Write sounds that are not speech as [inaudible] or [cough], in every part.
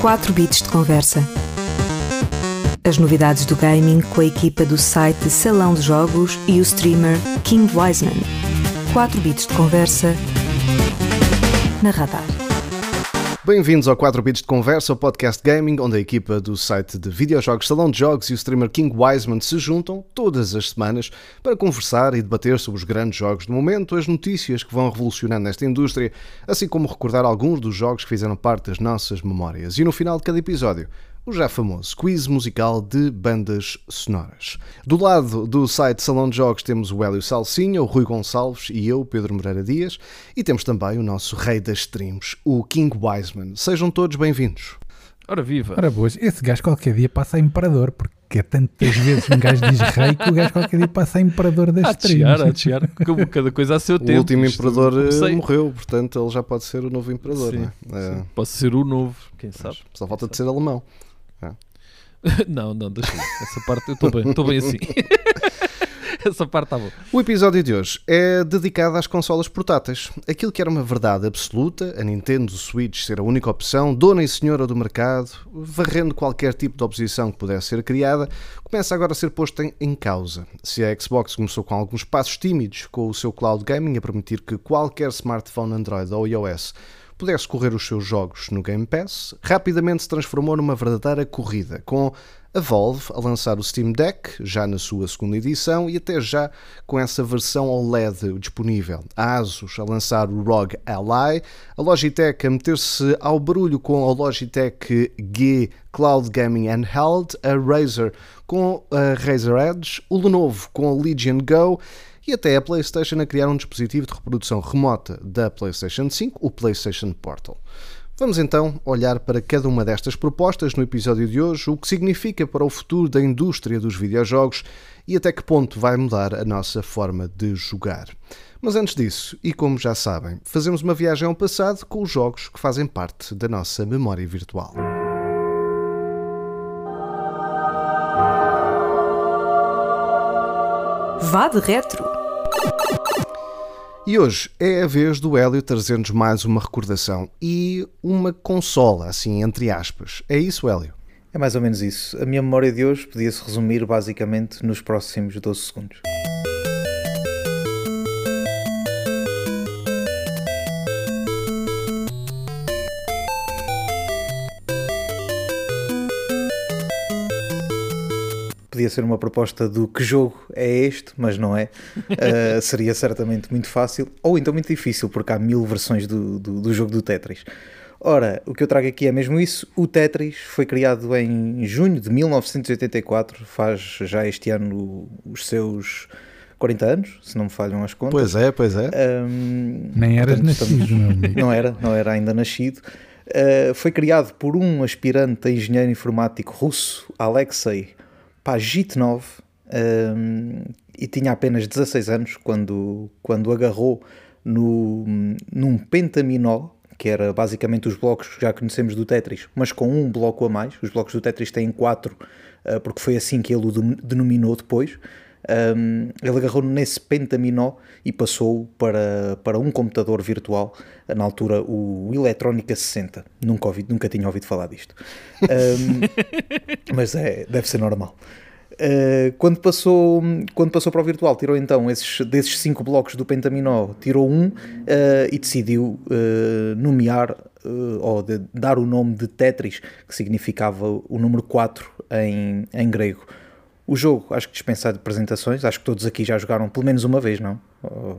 4 bits de conversa. As novidades do gaming com a equipa do site Salão de Jogos e o streamer King Wiseman. 4 bits de conversa na Radar. Bem-vindos ao 4 Bits de Conversa, o podcast gaming, onde a equipa do site de videojogos Salão de Jogos e o streamer King Wiseman se juntam todas as semanas para conversar e debater sobre os grandes jogos do momento, as notícias que vão revolucionando nesta indústria, assim como recordar alguns dos jogos que fizeram parte das nossas memórias. E no final de cada episódio, o já famoso quiz musical de bandas sonoras. Do lado do site Salão de Jogos temos o Hélio Salsinha, o Rui Gonçalves e eu, Pedro Moreira Dias, e temos também o nosso rei das streams, o King Wiseman. Sejam todos bem-vindos. Ora viva! Ora boas, esse gajo qualquer dia passa a imperador, porque é tantas vezes um gajo diz rei que o gajo qualquer dia passa a imperador das há streams. de chegar. Como Cada coisa a seu O tempo. último Isto imperador eh, comecei- morreu, portanto ele já pode ser o novo imperador, Sim, não é? É, sim. Posso ser o novo, quem sabe? Só falta de ser alemão. [laughs] não, não, deixa ir. Essa parte eu estou bem, estou bem assim. [laughs] Essa parte está boa. O episódio de hoje é dedicado às consolas portáteis. Aquilo que era uma verdade absoluta, a Nintendo Switch ser a única opção, dona e senhora do mercado, varrendo qualquer tipo de oposição que pudesse ser criada, começa agora a ser posto em, em causa. Se a Xbox começou com alguns passos tímidos com o seu cloud gaming a permitir que qualquer smartphone Android ou iOS pudesse correr os seus jogos no Game Pass, rapidamente se transformou numa verdadeira corrida, com a Valve a lançar o Steam Deck, já na sua segunda edição, e até já com essa versão OLED disponível. A Asus a lançar o ROG Ally, a Logitech a meter-se ao barulho com a Logitech G Cloud Gaming Handheld, a Razer com a Razer Edge, o Lenovo com a Legion Go, e até a PlayStation a criar um dispositivo de reprodução remota da PlayStation 5, o PlayStation Portal. Vamos então olhar para cada uma destas propostas no episódio de hoje, o que significa para o futuro da indústria dos videojogos e até que ponto vai mudar a nossa forma de jogar. Mas antes disso, e como já sabem, fazemos uma viagem ao passado com os jogos que fazem parte da nossa memória virtual. Vá de retro. E hoje é a vez do Hélio trazer-nos mais uma recordação e uma consola, assim, entre aspas. É isso, Hélio? É mais ou menos isso. A minha memória de hoje podia-se resumir basicamente nos próximos 12 segundos. Podia ser uma proposta do que jogo é este, mas não é. Uh, [laughs] seria certamente muito fácil, ou então muito difícil, porque há mil versões do, do, do jogo do Tetris. Ora, o que eu trago aqui é mesmo isso. O Tetris foi criado em junho de 1984, faz já este ano os seus 40 anos, se não me falham as contas. Pois é, pois é. Um, Nem eras portanto, nascido, estamos- meu amigo. Não era, não era ainda nascido. Uh, foi criado por um aspirante a engenheiro informático russo, Alexei Pajitnov, um, e tinha apenas 16 anos quando, quando agarrou no, num pentaminó, que era basicamente os blocos que já conhecemos do Tetris, mas com um bloco a mais. Os blocos do Tetris têm quatro, uh, porque foi assim que ele o denominou depois. Um, ele agarrou nesse pentaminó e passou para, para um computador virtual, na altura o Eletrónica 60. Nunca, ouvi, nunca tinha ouvido falar disto. Um, [laughs] mas é, deve ser normal. Uh, quando, passou, quando passou para o virtual, tirou então esses, desses cinco blocos do pentaminó, tirou um uh, e decidiu uh, nomear ou de- dar o nome de Tetris, que significava o número 4 em, em grego. O jogo, acho que dispensado de apresentações, acho que todos aqui já jogaram pelo menos uma vez, não? Oh,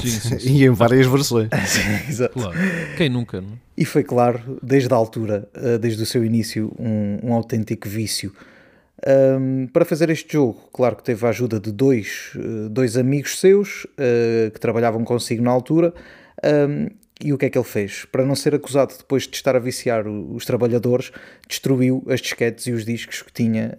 Sim, sim, [laughs] sim. E em várias versões. [laughs] sim, exato. Claro. Quem nunca, não? é? E foi claro, desde a altura, uh, desde o seu início, um, um autêntico vício. Um, para fazer este jogo, claro que teve a ajuda de dois, uh, dois amigos seus uh, que trabalhavam consigo na altura. Um, e o que é que ele fez? Para não ser acusado depois de estar a viciar os trabalhadores, destruiu as disquetes e os discos que tinha,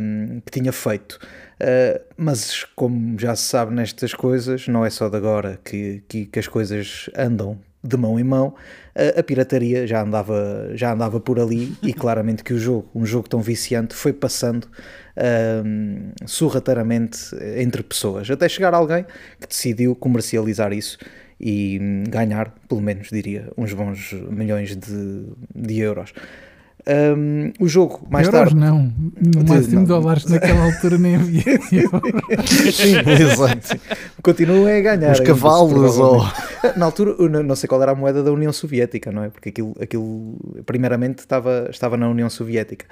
um, que tinha feito. Uh, mas, como já se sabe nestas coisas, não é só de agora que, que, que as coisas andam de mão em mão, a, a pirataria já andava, já andava por ali e [laughs] claramente que o jogo, um jogo tão viciante, foi passando hum, sorrateiramente entre pessoas, até chegar alguém que decidiu comercializar isso e hum, ganhar, pelo menos diria, uns bons milhões de, de euros. Um, o jogo, mais Euros tarde. não. No De- máximo não. dólares naquela altura nem havia. [laughs] Sim, Exato. continuam a ganhar. Os cavalos ou. Na altura, não sei qual era a moeda da União Soviética, não é? Porque aquilo, aquilo primeiramente, estava, estava na União Soviética.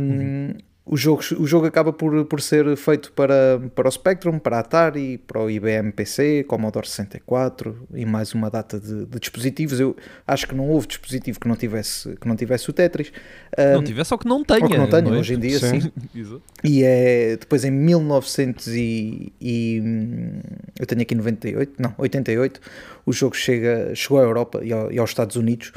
Um, o, jogo, o jogo acaba por, por ser feito para, para o Spectrum, para a Atari, para o IBM PC, Commodore 64 e mais uma data de, de dispositivos. Eu acho que não houve dispositivo que não tivesse, que não tivesse o Tetris. Não Um, tivesse ou que não tenha. ou que não tenha, é? hoje em dia Sim. sim. [laughs] E é depois em 1900 e, e, hum, eu tenho aqui 98, não, 88, o jogo chega, chegou à Europa e, ao- e aos Estados Unidos.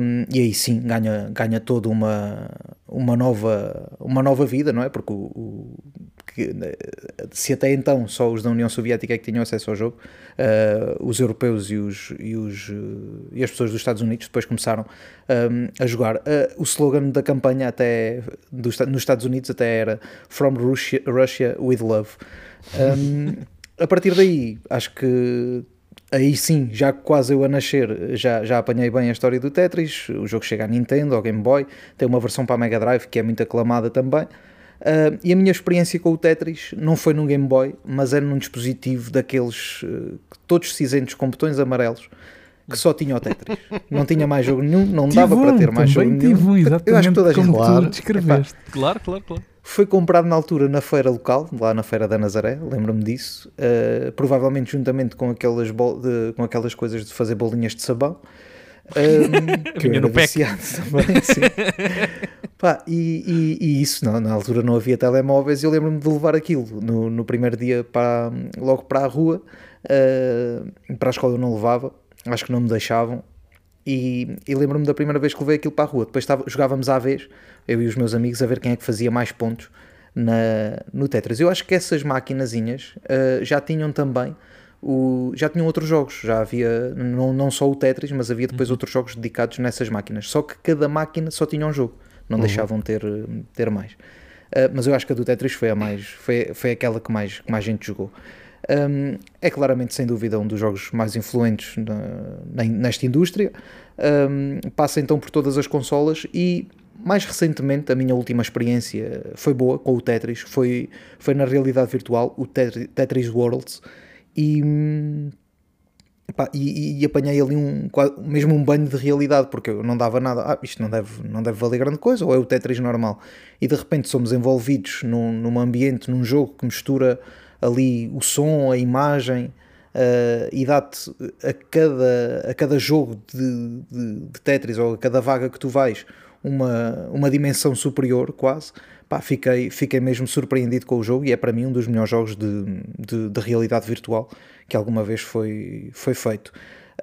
Hum, e aí sim ganha, ganha toda uma, uma, nova, uma nova vida, não é? Porque o, o- que, se até então só os da União Soviética é que tinham acesso ao jogo, eh, os europeus e, os, e, os, e as pessoas dos Estados Unidos depois começaram hum, a jogar. Eh, o slogan da campanha até dos, nos Estados Unidos até era From Russia, Russia with Love. Hum, a partir daí, acho que aí sim, já quase eu a nascer, já, já apanhei bem a história do Tetris. O jogo chega à Nintendo, ao Game Boy, tem uma versão para a Mega Drive que é muito aclamada também. Ah, e a minha experiência com o Tetris não foi num Game Boy, mas era num dispositivo daqueles eh, todos cinzentos com botões amarelos que só tinha o Tetris. Não tinha mais jogo nenhum, não dava Tive para um, ter mais jogo nenhum. tive um, exatamente Eu acho que toda a gente claro. descreveste. Claro, claro, claro. Foi comprado na altura na feira local, lá na feira da Nazaré, lembro-me disso, uh, provavelmente juntamente com aquelas, de- com aquelas coisas de fazer bolinhas de sabão. [laughs] Um, que eu era viciado também, sim. [laughs] Pá, e, e- e isso, não, na altura não havia telemóveis e eu lembro-me de levar aquilo no, no primeiro dia para, logo para a rua, uh, para a escola eu não levava, acho que não me deixavam, e, e lembro-me da primeira vez que levei aquilo para a rua. Depois estava, jogávamos à vez, eu e os meus amigos, a ver quem é que fazia mais pontos na, no Tetris. Eu acho que essas maquinazinhas uh, já tinham também. O, já tinham outros jogos, já havia não, não só o Tetris, mas havia depois outros jogos dedicados nessas máquinas. Só que cada máquina só tinha um jogo, não deixavam ter, ter mais. Uh, mas eu acho que a do Tetris foi a mais, foi, foi aquela que mais, que mais gente jogou. Um, é claramente, sem dúvida, um dos jogos mais influentes na- nesta indústria. Um, passa então por todas as consolas e, mais recentemente, a minha última experiência foi boa com o Tetris. Foi, foi na realidade virtual, o Tetri- Tetris Worlds. E, e, e apanhei ali um, mesmo um banho de realidade, porque eu não dava nada, ah, isto não deve, não deve valer grande coisa, ou é o Tetris normal. E de repente somos envolvidos num, num ambiente, num jogo que mistura ali o som, a imagem, eh, e dá-te a cada, a cada jogo de, de, de Tetris, ou a cada vaga que tu vais, uma, uma dimensão superior, quase. Pá, fiquei, fiquei mesmo surpreendido com o jogo e é para mim um dos melhores jogos de, de, de realidade virtual que alguma vez foi, foi feito.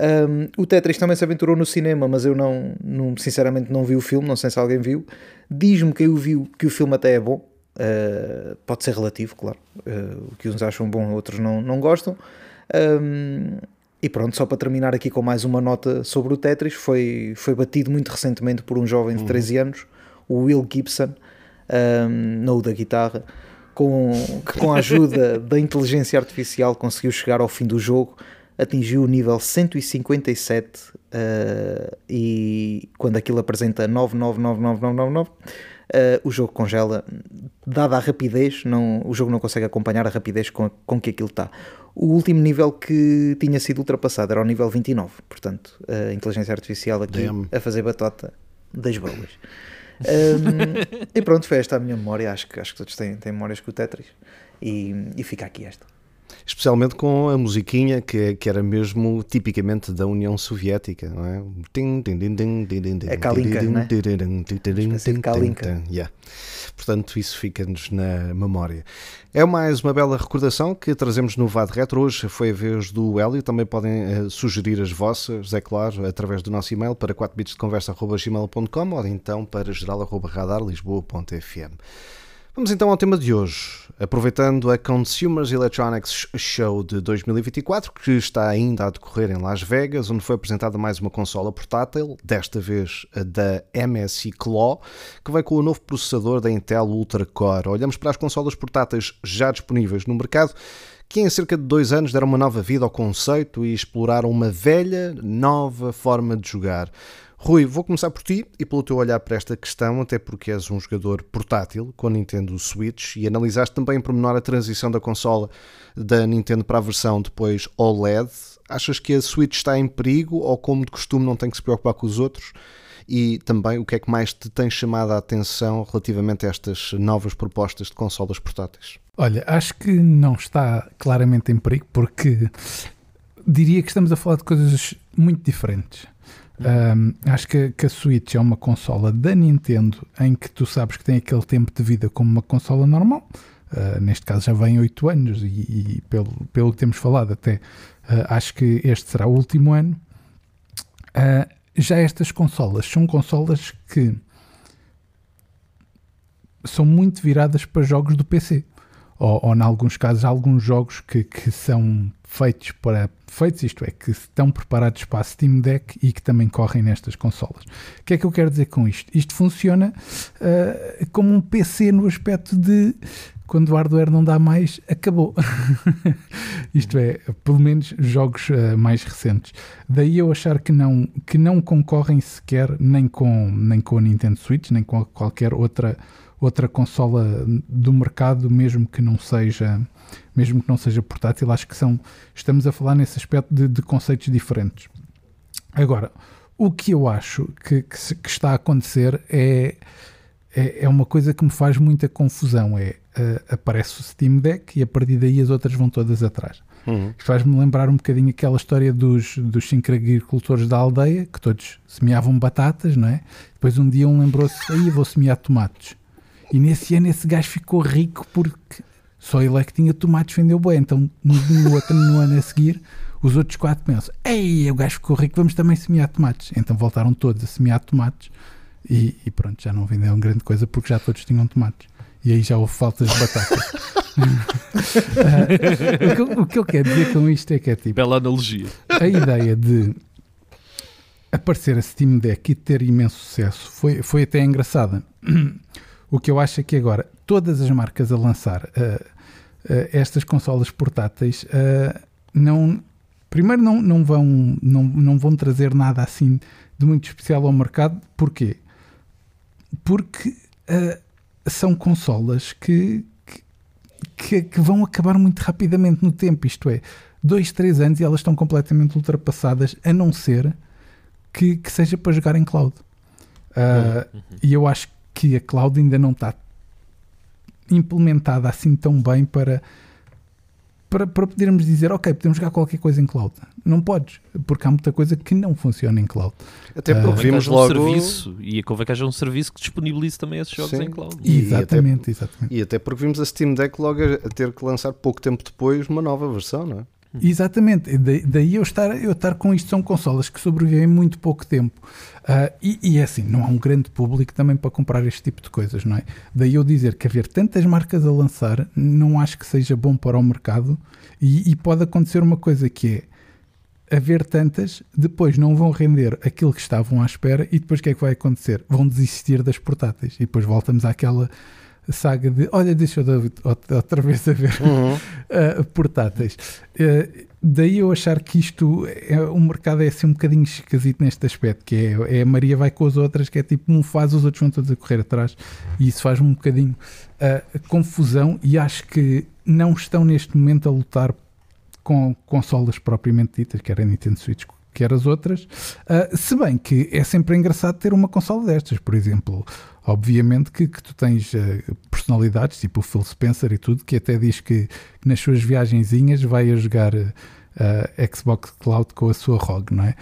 Um, o Tetris também se aventurou no cinema, mas eu não, não- sinceramente não vi o filme, não sei se alguém viu. Diz-me quem o viu que o filme até é bom. Uh, pode ser relativo, claro. Uh, o que uns acham bom, outros não, não gostam. Um, e pronto, só para terminar aqui com mais uma nota sobre o Tetris, foi, foi batido muito recentemente por um jovem de 13 anos, o Will Gibson, um, no da guitarra, com, que com a ajuda [laughs] da inteligência artificial conseguiu chegar ao fim do jogo, atingiu o nível 157 uh, e quando aquilo apresenta 999999, uh, o jogo congela, dada a rapidez, não, o jogo não consegue acompanhar a rapidez com, com que aquilo está. O último nível que tinha sido ultrapassado era o nível 29, portanto, a inteligência artificial aqui Damn. a fazer batota das bolas. Um, [laughs] e pronto, foi esta a minha memória. Acho que, acho que todos têm, têm memórias com o Tetris. E, e fica aqui esta. Especialmente com a musiquinha que, que era mesmo tipicamente da União Soviética, não é? É Kalinka, não é? espécie de Kalinka. yeah. Portanto, isso fica-nos na memória. É mais uma bela recordação que trazemos no VAD Retro. Hoje foi a vez do Hélio. Também podem eh, sugerir as vossas, é claro, através do nosso e-mail para 4bitsdeconversa.gmail.com ou então para geral.radarlisboa.fm. Vamos então ao tema de hoje. Aproveitando a Consumers Electronics Show de 2024, que está ainda a decorrer em Las Vegas, onde foi apresentada mais uma consola portátil, desta vez da MSI Claw, que vem com o novo processador da Intel Ultra Core. Olhamos para as consolas portáteis já disponíveis no mercado, que em cerca de dois anos deram uma nova vida ao conceito e exploraram uma velha, nova forma de jogar. Rui, vou começar por ti e pelo teu olhar para esta questão, até porque és um jogador portátil com a Nintendo Switch e analisaste também em pormenor a transição da consola da Nintendo para a versão depois OLED. Achas que a Switch está em perigo ou, como de costume, não tem que se preocupar com os outros? E também o que é que mais te tem chamado a atenção relativamente a estas novas propostas de consolas portáteis? Olha, acho que não está claramente em perigo porque diria que estamos a falar de coisas muito diferentes. Um, acho que, que, a Switch é uma consola da Nintendo em que tu sabes que tem aquele tempo de vida como uma consola normal. Uh, neste caso já vem 8 anos e, e, pelo, pelo que temos falado até uh, acho que este será o último ano. Uh, já estas consolas são consolas que são muito viradas para jogos do PC. Ou, ou em alguns casos, alguns jogos que, que são feitos para feitos, isto é, que estão preparados para a Steam Deck e que também correm nestas consolas. O que é que eu quero dizer com isto? Isto funciona uh, como um PC no aspecto de quando o hardware não dá mais, acabou. [laughs] Isto é, pelo menos jogos uh, mais recentes. Daí eu achar que não, que não concorrem sequer nem com, nem com a Nintendo Switch, nem com qualquer outra, outra consola do mercado, mesmo que não seja mesmo que não seja portátil, acho que são, estamos a falar nesse aspecto de, de conceitos diferentes. Agora, o que eu acho que, que, que está a acontecer é, é, é, uma coisa que me faz muita confusão. É uh, aparece o Steam Deck e a partir daí as outras vão todas atrás. Uhum. Faz-me lembrar um bocadinho aquela história dos, dos cinco agricultores da aldeia, que todos semeavam batatas, não é? Depois um dia um lembrou-se, aí vou semear tomates. E nesse ano esse gajo ficou rico porque só ele é que tinha tomates, vendeu bem. Então no, no outro no ano a seguir, os outros quatro pensam: Ei, o gajo ficou rico, vamos também semear tomates. Então voltaram todos a semear tomates e, e pronto, já não venderam grande coisa porque já todos tinham tomates. E aí já houve faltas de batatas. uh, [laughs] o, que, o, que, eu quero dizer com isto é que é tipo. Bela analogia. A ideia de aparecer a Steam Deck e ter imenso sucesso foi, foi até engraçada. O que eu acho é que agora todas as marcas a lançar uh, uh, estas consolas portáteis uh, não primeiro não, não, vão, não, não vão trazer nada assim de muito especial ao mercado. Porquê? Porque são consolas que, que, que, vão acabar muito rapidamente no tempo. Isto é, dois, três anos e elas estão completamente ultrapassadas, a não ser que, que seja para jogar em cloud. Uh, uhum. E eu acho que a cloud ainda não está implementada assim tão bem para, para, para podermos dizer, ok, podemos jogar qualquer coisa em cloud. Não podes, porque há muita coisa que não funciona em cloud. Até porque uh, vimos logo... Um serviço, e convém que haja um serviço que disponibilize também esses jogos Sim. em cloud. Exatamente, e até, exatamente. E até porque vimos a Steam Deck logo a ter que lançar pouco tempo depois uma nova versão, não é? Uhum. Exatamente, daí eu estar, eu estar com isto, são consolas que sobrevivem muito pouco tempo. Uh, e, e, é assim, não há um grande público também para comprar este tipo de coisas, não é? Daí eu dizer que haver tantas marcas a lançar, não acho que seja bom para o mercado e, e pode acontecer uma coisa que é haver tantas, depois não vão render aquilo que estavam à espera e depois o que é que vai acontecer? Vão desistir das portáteis e depois voltamos àquela saga de olha, deixa eu outra vez a ver uhum. uh, [laughs] portáteis. Uh, daí eu achar que isto é, o mercado é assim um bocadinho esquisito neste aspecto, que é, é, a Maria vai com as outras, que é tipo um faz, os outros vão todos a correr atrás, e isso faz um bocadinho uh, confusão e acho que não estão neste momento a lutar com consolas propriamente ditas, quer a Nintendo Switch, quer as outras, uh, se bem que é sempre engraçado ter uma consola destas, por exemplo, Obviamente que, que tu tens uh, personalidades, tipo o Phil Spencer e tudo, que até diz que, que nas suas viagenzinhas vai a jogar uh, Xbox Cloud com a sua ROG, não é?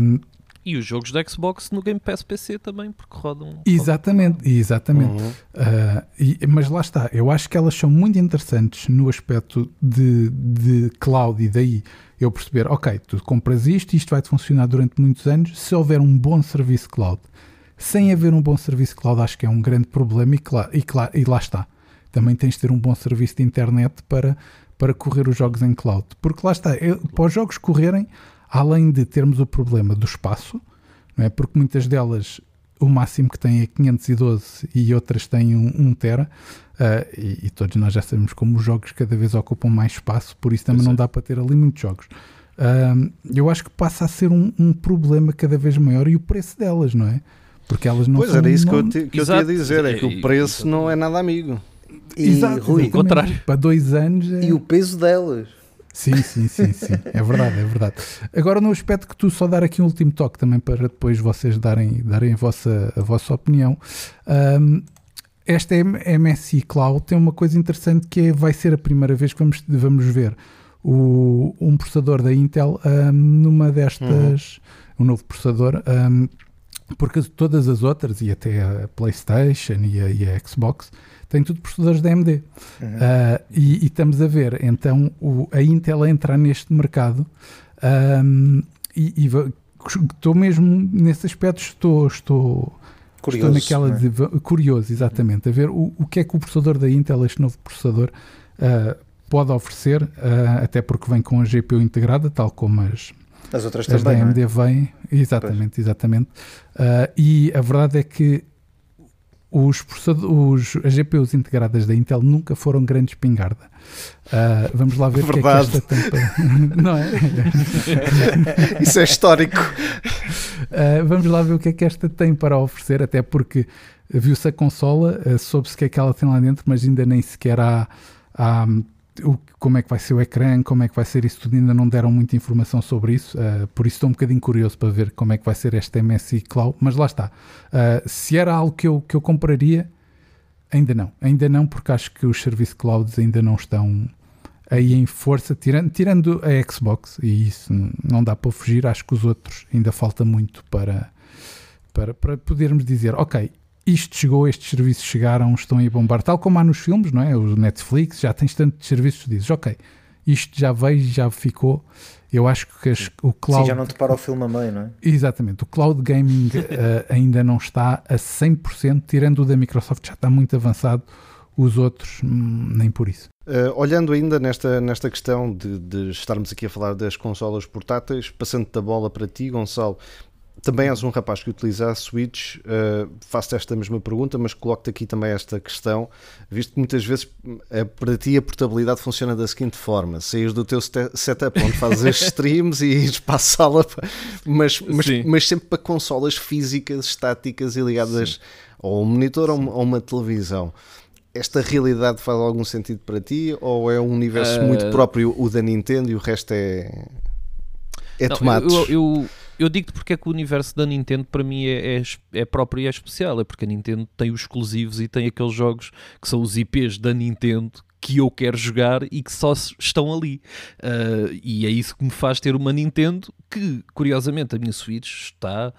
Um, e os jogos da Xbox no Game Pass PC também, porque rodam. Exatamente, exatamente. Uhum. Uh, e, mas lá está, eu acho que elas são muito interessantes no aspecto de, de cloud e daí eu perceber, ok, tu compras isto e isto vai-te funcionar durante muitos anos se houver um bom serviço cloud sem haver um bom serviço cloud, acho que é um grande problema e, claro, e, claro, e lá está. Também tens de ter um bom serviço de internet para, para correr os jogos em cloud. Porque lá está, eu, para os jogos correrem, além de termos o problema do espaço, não é? porque muitas delas o máximo que têm é 512 e outras têm 1 um, um tera, uh, e, e, todos nós já sabemos como os jogos cada vez ocupam mais espaço, por isso também não é. dá para ter ali muitos jogos. um, eu acho que passa a ser um, um, problema cada vez maior e o preço delas, não é? Porque elas não Pois são, era isso não... que eu, te, que eu te ia dizer, é que o preço não é nada amigo. E, Exato, Rui, contrário. Para dois anos. É... E o peso delas. Sim, sim, sim, sim. É verdade, é verdade. Agora, no aspecto que tu só dar aqui um último toque também para depois vocês darem, darem a, vossa, a vossa opinião. Um, esta MSI Cloud tem uma coisa interessante que é, vai ser a primeira vez que vamos, vamos ver o, um processador da Intel um, numa destas, uhum. um novo processador, um, porque todas as outras, e até a PlayStation e a, e a Xbox, têm tudo processadores da AMD. Uhum. Uh, e, e, estamos a ver então o, a Intel a entrar neste mercado um, e, e estou mesmo nesse aspecto, estou, estou Curioso, Estou naquela é? de, curioso, exatamente, a ver o, o que é que o processador da Intel, este novo processador, uh, pode oferecer, uh, até porque vem com a GPU integrada, tal como as, as outras as também, da AMD é? vêm. Exatamente, pois. exatamente. Uh, e a verdade é que os, os, as GPUs integradas da Intel nunca foram grande espingarda. Uh, vamos lá ver o que é que esta tem para... [laughs] Não é? [laughs] Isso é histórico. Uh, vamos lá ver o que é que esta tem para oferecer, até porque viu-se a consola, uh, soube-se o que é que ela tem lá dentro, mas ainda nem sequer há, há o, como é que vai ser o ecrã, como é que vai ser isso tudo, ainda não deram muita informação sobre isso, uh, por isso estou um bocadinho curioso para ver como é que vai ser esta MSI Cloud, mas lá está. Uh, se era algo que eu, que eu compraria, ainda não, ainda não, porque acho que os serviços clouds ainda não estão aí em força, tirando, tirando a Xbox, e isso não dá para fugir, acho que os outros ainda falta muito para, para, para podermos dizer, ok, isto chegou, estes serviços chegaram, estão aí a bombar, tal como há nos filmes, não é? O Netflix, já tens tantos serviços, dizes, ok, isto já veio, já ficou. Eu acho que as, o cloud. Sim, já não te para o filme a meio, não é? Exatamente, o cloud gaming uh, [laughs] ainda não está a 100%, tirando o da Microsoft, já está muito avançado, os outros, hum, nem por isso. Uh, olhando ainda nesta, nesta questão de, de, estarmos aqui a falar das consolas portáteis, passando da bola para ti, Gonçalo, também és um rapaz que utiliza a Switch, uh, faço esta mesma pergunta, mas coloco-te aqui também esta questão, visto que muitas vezes uh, para ti a portabilidade funciona da seguinte forma: saís do teu setup onde fazes [laughs] streams e ires para a sala, mas, mas, mas, sempre para consolas físicas, estáticas e ligadas Sim. ou a um monitor ou, ou uma televisão. Esta realidade faz algum sentido para ti ou é um universo uh... muito próprio o da Nintendo e o resto é é não, tomates? Eu, eu, eu digo-te porque é que o universo da Nintendo para mim é, é, é, próprio e é especial. É porque a Nintendo tem os exclusivos e tem aqueles jogos que são os IPs da Nintendo que eu quero jogar e que só estão ali. Uh, e é isso que me faz ter uma Nintendo que, curiosamente, a minha Switch está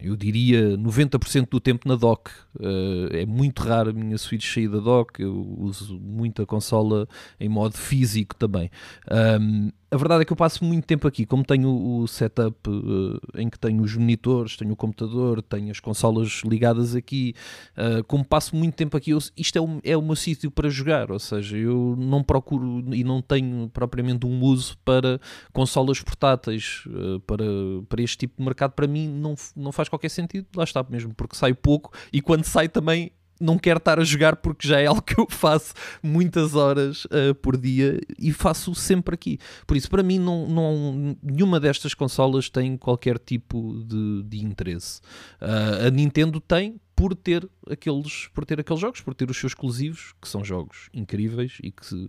eu diria 90% do tempo na dock. Uh, é muito raro a minha Switch sair da dock. Eu uso muito a consola em modo físico também. Um, a verdade é que eu passo muito tempo aqui, como tenho o setup uh, em que tenho os monitores, tenho o computador, tenho as consolas ligadas aqui, uh, como passo muito tempo aqui, eu, isto é o, é o meu sítio para jogar, ou seja, eu não procuro e não tenho propriamente um uso para consolas portáteis, uh, para, para este tipo de mercado, para mim não, não faz qualquer sentido, lá está mesmo, porque sai pouco e quando sai também não quero estar a jogar porque já é algo que eu faço muitas horas uh, por dia e faço sempre aqui. Por isso, para mim, não, não, nenhuma destas consolas tem qualquer tipo de, de interesse. Uh, a Nintendo tem por ter aqueles por ter aqueles jogos, por ter os seus exclusivos, que são jogos incríveis e que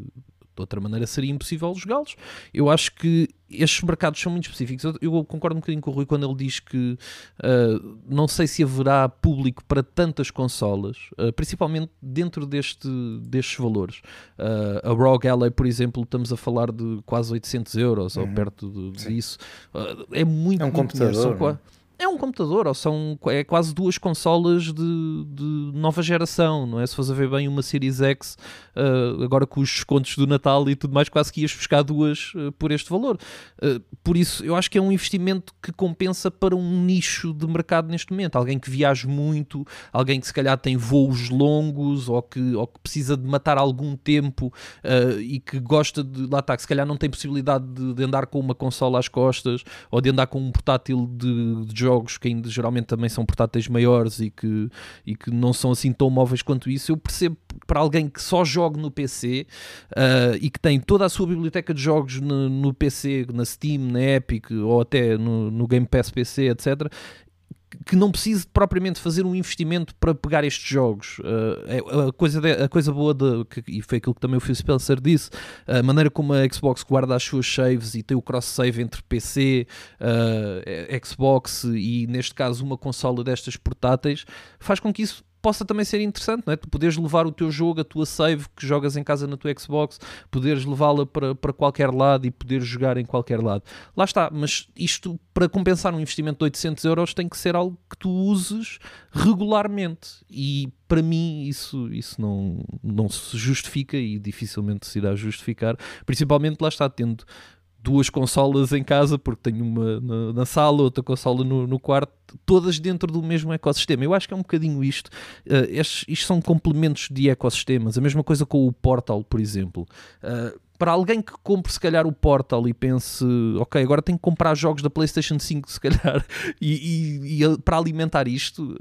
de outra maneira seria impossível jogá-los. Eu acho que estes mercados são muito específicos. Eu, concordo um bocadinho com o Rui quando ele diz que uh, não sei se haverá público para tantas consolas, uh, principalmente dentro deste, destes valores. Uh, a ROG Ally, por exemplo, estamos a falar de quase 800 euros uhum. ou perto de, disso. é muito. É um muito computador é um computador, ou são é quase duas consolas de, de nova geração, não é? Se fores a ver bem uma Series X, uh, agora com os descontos do Natal e tudo mais, quase que ias buscar duas uh, por este valor. Uh, por isso, eu acho que é um investimento que compensa para um nicho de mercado neste momento. Alguém que viaja muito, alguém que se calhar tem voos longos ou que, ou que precisa de matar algum tempo e que gosta de, lá está, que se calhar não tem possibilidade de, de, andar com uma consola às costas ou de andar com um portátil de, de jogos que ainda geralmente também são portáteis maiores e que, e que não são assim tão móveis quanto isso, eu percebo para alguém que só joga no PC uh, e que tem toda a sua biblioteca de jogos no, no PC, na Steam, na Epic ou até no, no Game Pass PC, etc que não precise propriamente fazer um investimento para pegar estes jogos. Uh, a, coisa de, a coisa boa, de, que, e foi aquilo que também o Phil Spencer disse, a maneira como a Xbox guarda as suas saves e tem o cross-save entre PC, uh, Xbox e, neste caso, uma consola destas portáteis, faz com que isso possa também ser interessante, não é? Tu poderes levar o teu jogo, a tua save que jogas em casa na tua Xbox, poderes levá-la para, para qualquer lado e poderes jogar em qualquer lado. Lá está, mas isto para compensar um investimento de 800 euros tem que ser algo que tu uses regularmente e para mim isso, isso não, não se justifica e dificilmente se irá justificar, principalmente lá está tendo duas consolas em casa, porque tenho uma na, na sala, outra consola no, no, quarto, todas dentro do mesmo ecossistema. Eu acho que é um bocadinho isto. Uh, estes, isto são complementos de ecossistemas. A mesma coisa com o Portal, por exemplo. Uh, para alguém que compre se calhar o Portal e pense, ok, agora tenho que comprar jogos da PlayStation 5 se calhar [laughs] e, e, e para alimentar isto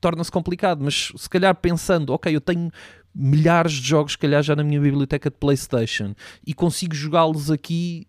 torna-se complicado, mas se calhar pensando, ok, eu tenho milhares de jogos se calhar já na minha biblioteca de PlayStation e consigo jogá-los aqui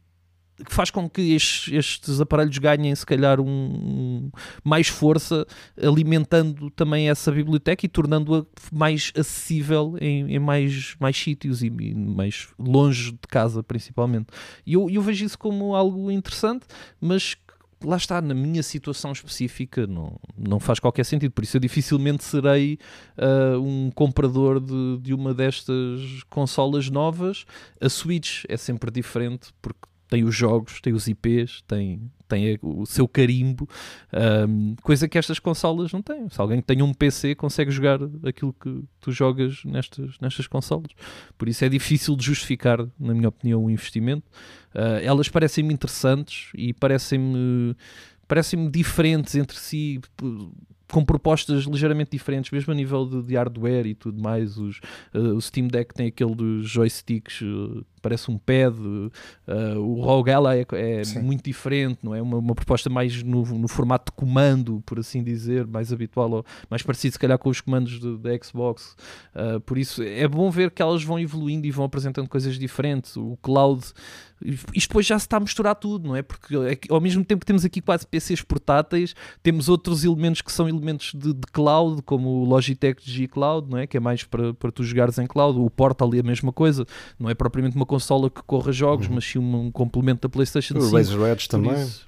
que faz com que estes, estes, aparelhos ganhem se calhar um, mais força, alimentando também essa biblioteca e tornando-a mais acessível em, em, mais, mais sítios e, mais longe de casa, principalmente. E eu, eu vejo isso como algo interessante, mas lá está, na minha situação específica não, não faz qualquer sentido, por isso eu dificilmente serei uh, um comprador de, de uma destas consolas novas. A Switch é sempre diferente porque tem os jogos, tem os IPs, tem, tem o seu carimbo, um, coisa que estas consolas não têm. Se alguém tem um PC consegue jogar aquilo que tu jogas nestas, nestas consolas. Por isso é difícil de justificar, na minha opinião, o investimento. Uh, elas parecem-me interessantes e parecem-me parecem-me diferentes entre si com propostas ligeiramente diferentes, mesmo a nível de, de hardware e tudo mais. Os, uh, o Steam Deck tem aquele dos joysticks, uh, parece um pad. Uh, o ROG Ally é, é muito diferente, não é? Uma, uma proposta mais no, no, formato de comando, por assim dizer, mais habitual, ou mais parecido, se calhar, com os comandos da Xbox. por isso, é bom ver que elas vão evoluindo e vão apresentando coisas diferentes. O cloud isto depois já se está a misturar tudo, não é? Porque é ao mesmo tempo que temos aqui quase PCs portáteis, temos outros elementos que são elementos de, de cloud, como o Logitech G Cloud, não é? Que é mais para, para tu jogares em cloud. O Portal é a mesma coisa, não é propriamente uma consola que corra jogos, uhum. mas sim um, um complemento da PlayStation o 5. O Razer Edge também. Isso,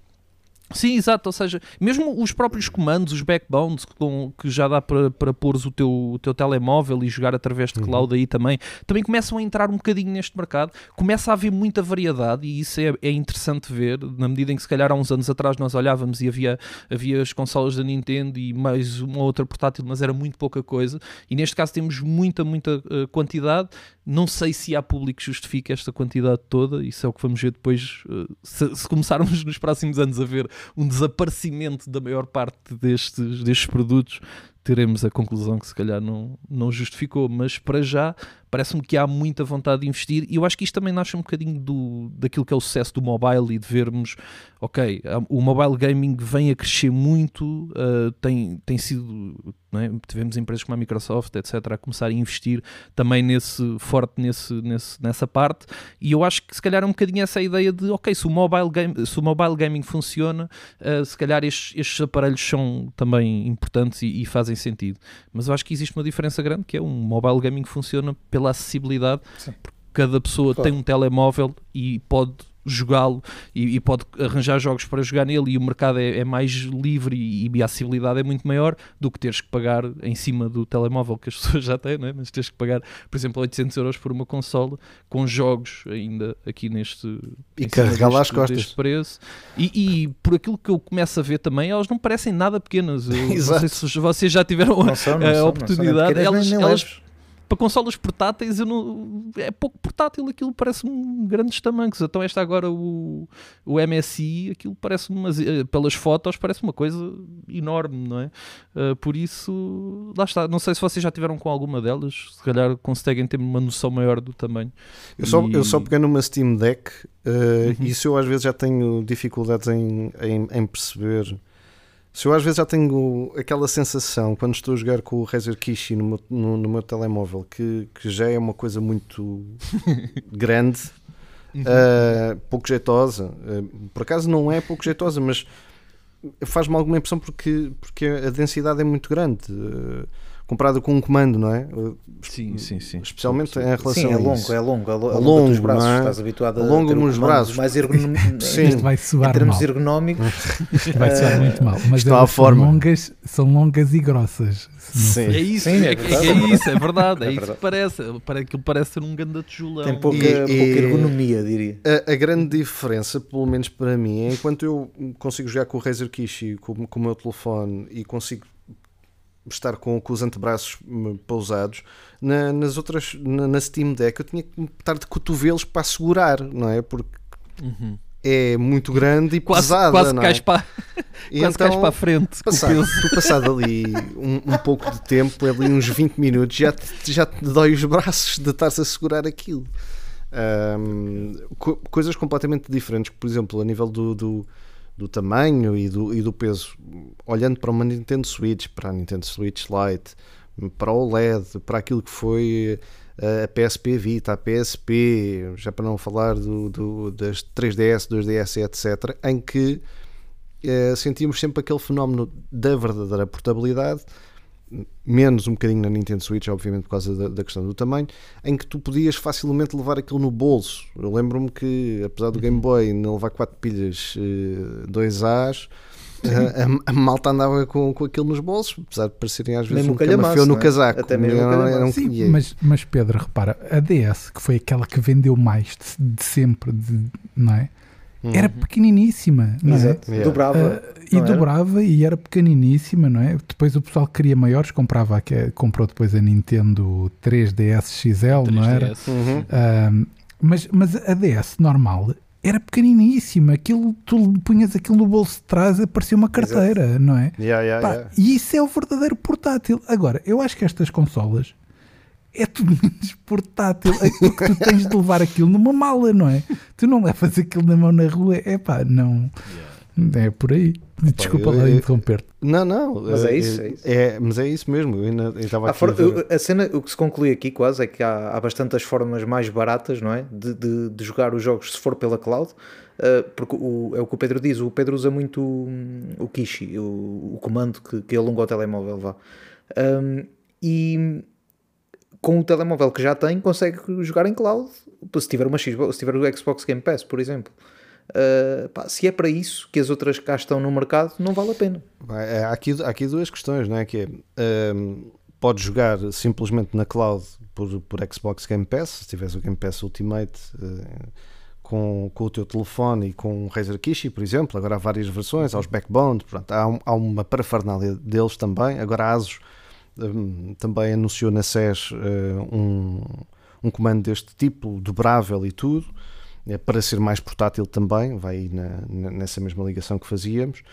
Sim, exato, ou seja, mesmo os próprios comandos, os backbones com, que já dá para, para pôres o teu, o teu telemóvel e jogar através de uhum. cloud uhum. aí também, também começam a entrar um bocadinho neste mercado, começa a haver muita variedade e isso é, é interessante ver, na medida em que se calhar há uns anos atrás nós olhávamos e havia, havia as consolas da Nintendo e mais uma outra portátil, mas era muito pouca coisa, e neste caso temos muita, muita uh, quantidade, não sei se há público que justifique esta quantidade toda, isso é o que vamos ver depois, uh, se, se começarmos [laughs] nos próximos anos a ver um desaparecimento da maior parte destes, destes produtos, teremos a conclusão que se calhar não, não justificou, mas para já parece-me que há muita vontade de investir e eu acho que isto também nasce um bocadinho do, daquilo que é o sucesso do mobile e de vermos, ok, o mobile gaming vem a crescer muito, uh, tem, tem sido, é? tivemos empresas como a Microsoft, etc., a começar a investir também nesse, forte nesse, nesse, nessa parte e eu acho que se calhar é um bocadinho essa ideia de, ok, se o mobile, game, se o mobile gaming funciona, uh, se calhar estes, estes aparelhos são também importantes e, e fazem sentido. Mas eu acho que existe uma diferença grande que é um mobile gaming funciona acessibilidade. Sim. Cada pessoa claro. tem um telemóvel e pode jogá-lo e, e, pode arranjar jogos para jogar nele e o mercado é, é mais livre e, e, a acessibilidade é muito maior do que teres que pagar em cima do telemóvel que as [laughs] pessoas já têm, é? mas teres que pagar, por exemplo, 800 euros por uma consola com jogos ainda aqui neste e carregar lá as costas preço e, e, por aquilo que eu começo a ver também elas não parecem nada pequenas eu, [laughs] não sei se vocês já tiveram não são, não a, são, oportunidade elas, elas para consolas portáteis não, é pouco portátil, aquilo parece-me grandes tamancos. Então esta agora o, o MSI, aquilo parece-me, eh, pelas fotos, parece uma coisa enorme, não é? Uh, por isso, lá está. Não sei se vocês já tiveram com alguma delas, se calhar conseguem ter uma noção maior do tamanho. Eu só, e... eu só peguei numa Steam Deck, uh, uhum. isso eu às vezes já tenho dificuldades em, em, em perceber Se eu às vezes já tenho aquela sensação quando estou a jogar com o Razer Kishi no meu, no, no meu telemóvel que, que já é uma coisa muito [laughs] grande, uh, pouco jeitosa. Uh, por acaso não é pouco jeitosa, mas faz-me alguma impressão porque, porque a densidade é muito grande. Uh, comparado com um comando, não é? Sim, sim, sim. Especialmente em relação sim, é a longo, isso. é longo, é longo, É longo, dos braços, não é? estás habituado a Longo ter um nos comando braços. mais ergonómico, [laughs] Sim. Isto vai em soar termos mal. ergonómicos, Isto vai soar muito mal. Mas está à elas forma. São, longas, são longas e grossas. Sim. É isso, Sim, é, é é, verdade. é isso, é verdade. [laughs] É, É isso verdade. que parece. Para aquilo parece ser um ganda tijolão. tem pouca, E- pouca ergonomia, diria. A, a grande diferença, pelo menos para mim, é enquanto eu consigo jogar com o Razer Kishi, com, com o meu telefone e consigo estar com, com os antebraços hum, pousados, na- nas outras, na, na Steam Deck, eu tinha que estar de cotovelos para segurar, não é? Porque Uhum. é muito grande e Quase, pesada, quase não cais é? para, E quase cais para a frente. Passado, tu passado ali um, um pouco de tempo, ali uns 20 minutos, já te, já te dói os braços de estar-se a segurar aquilo. Ahm, co- coisas completamente diferentes, por exemplo, a nível do, do, do tamanho e do, e do peso. Olhando para uma Nintendo Switch, para a Nintendo Switch Lite, para o OLED, para aquilo que foi a PSP Vita, a PSP, já para não falar do, do- das 3DS, 2DS, etc., em que eh, sentíamos sempre aquele fenómeno da verdadeira portabilidade, menos um bocadinho na Nintendo Switch, obviamente por causa da, da questão do tamanho, em que tu podias facilmente levar aquilo no bolso. Eu lembro-me que, apesar do Game Boy não levar 4 pilhas, 2 A's, eh, a, a malta andava com, com aquilo nos bolsos, apesar de parecerem às vezes Mesmo um calhamaço, camafeu no não é? casaco. Até mesmo o Era- calhamaço. era um- Sim, mas, mas Pedro, repara, a DS, que foi aquela que vendeu mais de, de sempre, de- não é? Era pequeniníssima, não é? Exato. Yeah. Dobrava. Ah, e dobrava e era pequeniníssima, não é? Depois o pessoal que queria maiores comprava, que- comprou depois a Nintendo 3DS XL, não era? 3DS. Uhum. Ah, mas, mas a DS normal era pequeniníssima, aquilo, tu punhas aquilo no bolso de trás parecia uma carteira, não é? Yeah, yeah, Pá, yeah. E isso é o verdadeiro portátil. Agora, eu acho que estas consolas é tudo menos portátil. É porque tu tens de levar aquilo numa mala, não é? Tu não levas aquilo na mão na rua. É pá, não. É por aí. Desculpa eu- lá eu- interromper-te. Não, não. Mas é eh, isso, é isso. mas é isso mesmo. Eu ainda eu estava aqui for- a a cena, o que se conclui aqui quase é que há, há bastantes formas mais baratas, não é? De, de- de jogar os jogos se for pela cloud, uh, porque o, é o que o Pedro diz, o Pedro usa muito hum, o Kishi, o, o comando que, que alonga o telemóvel, vá. Um, e com o telemóvel que já tem, consegue jogar em cloud, se tiver uma Xbox, se tiver o Xbox Game Pass, por exemplo. Uh, pá, se é para isso que as outras cá estão no mercado, não vale a pena. É, Há aqui, há aqui duas questões, não é? Que é, hum, podes jogar simplesmente na cloud por, por Xbox Game Pass, se tiveres o Game Pass Ultimate eh, com, com o teu telefone e com o Razer Kishi, por exemplo. Agora há várias versões, há os Backbone, há, um- há uma parafernália deles também. Agora a Asus também anunciou na SES eh, um, um comando deste tipo, dobrável e tudo. é, para ser mais portátil também, vai aí na- na- nessa mesma ligação que fazíamos.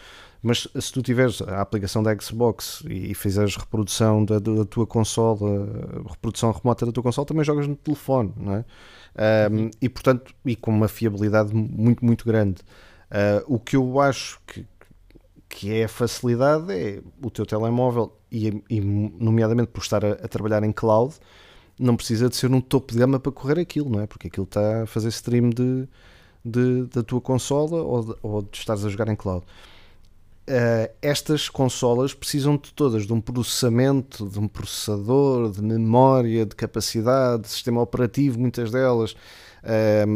Mas se tu tiveres a aplicação da Xbox e, e fizeres reprodução da, da tua consola, reprodução remota da tua consola, também jogas no telefone, não é? Um, e portanto, e com uma fiabilidade muito, muito grande. Uh, o que eu acho que, que é a facilidade é o teu telemóvel, e, e nomeadamente por estar a, a trabalhar em cloud, não precisa de ser um topo de gama para correr aquilo, não é? Porque aquilo está a fazer stream de, de- da tua consola ou de, ou de estares a jogar em cloud. Uh, estas consolas precisam de todas de um processamento, de um processador, de memória, de capacidade, de sistema operativo, muitas delas,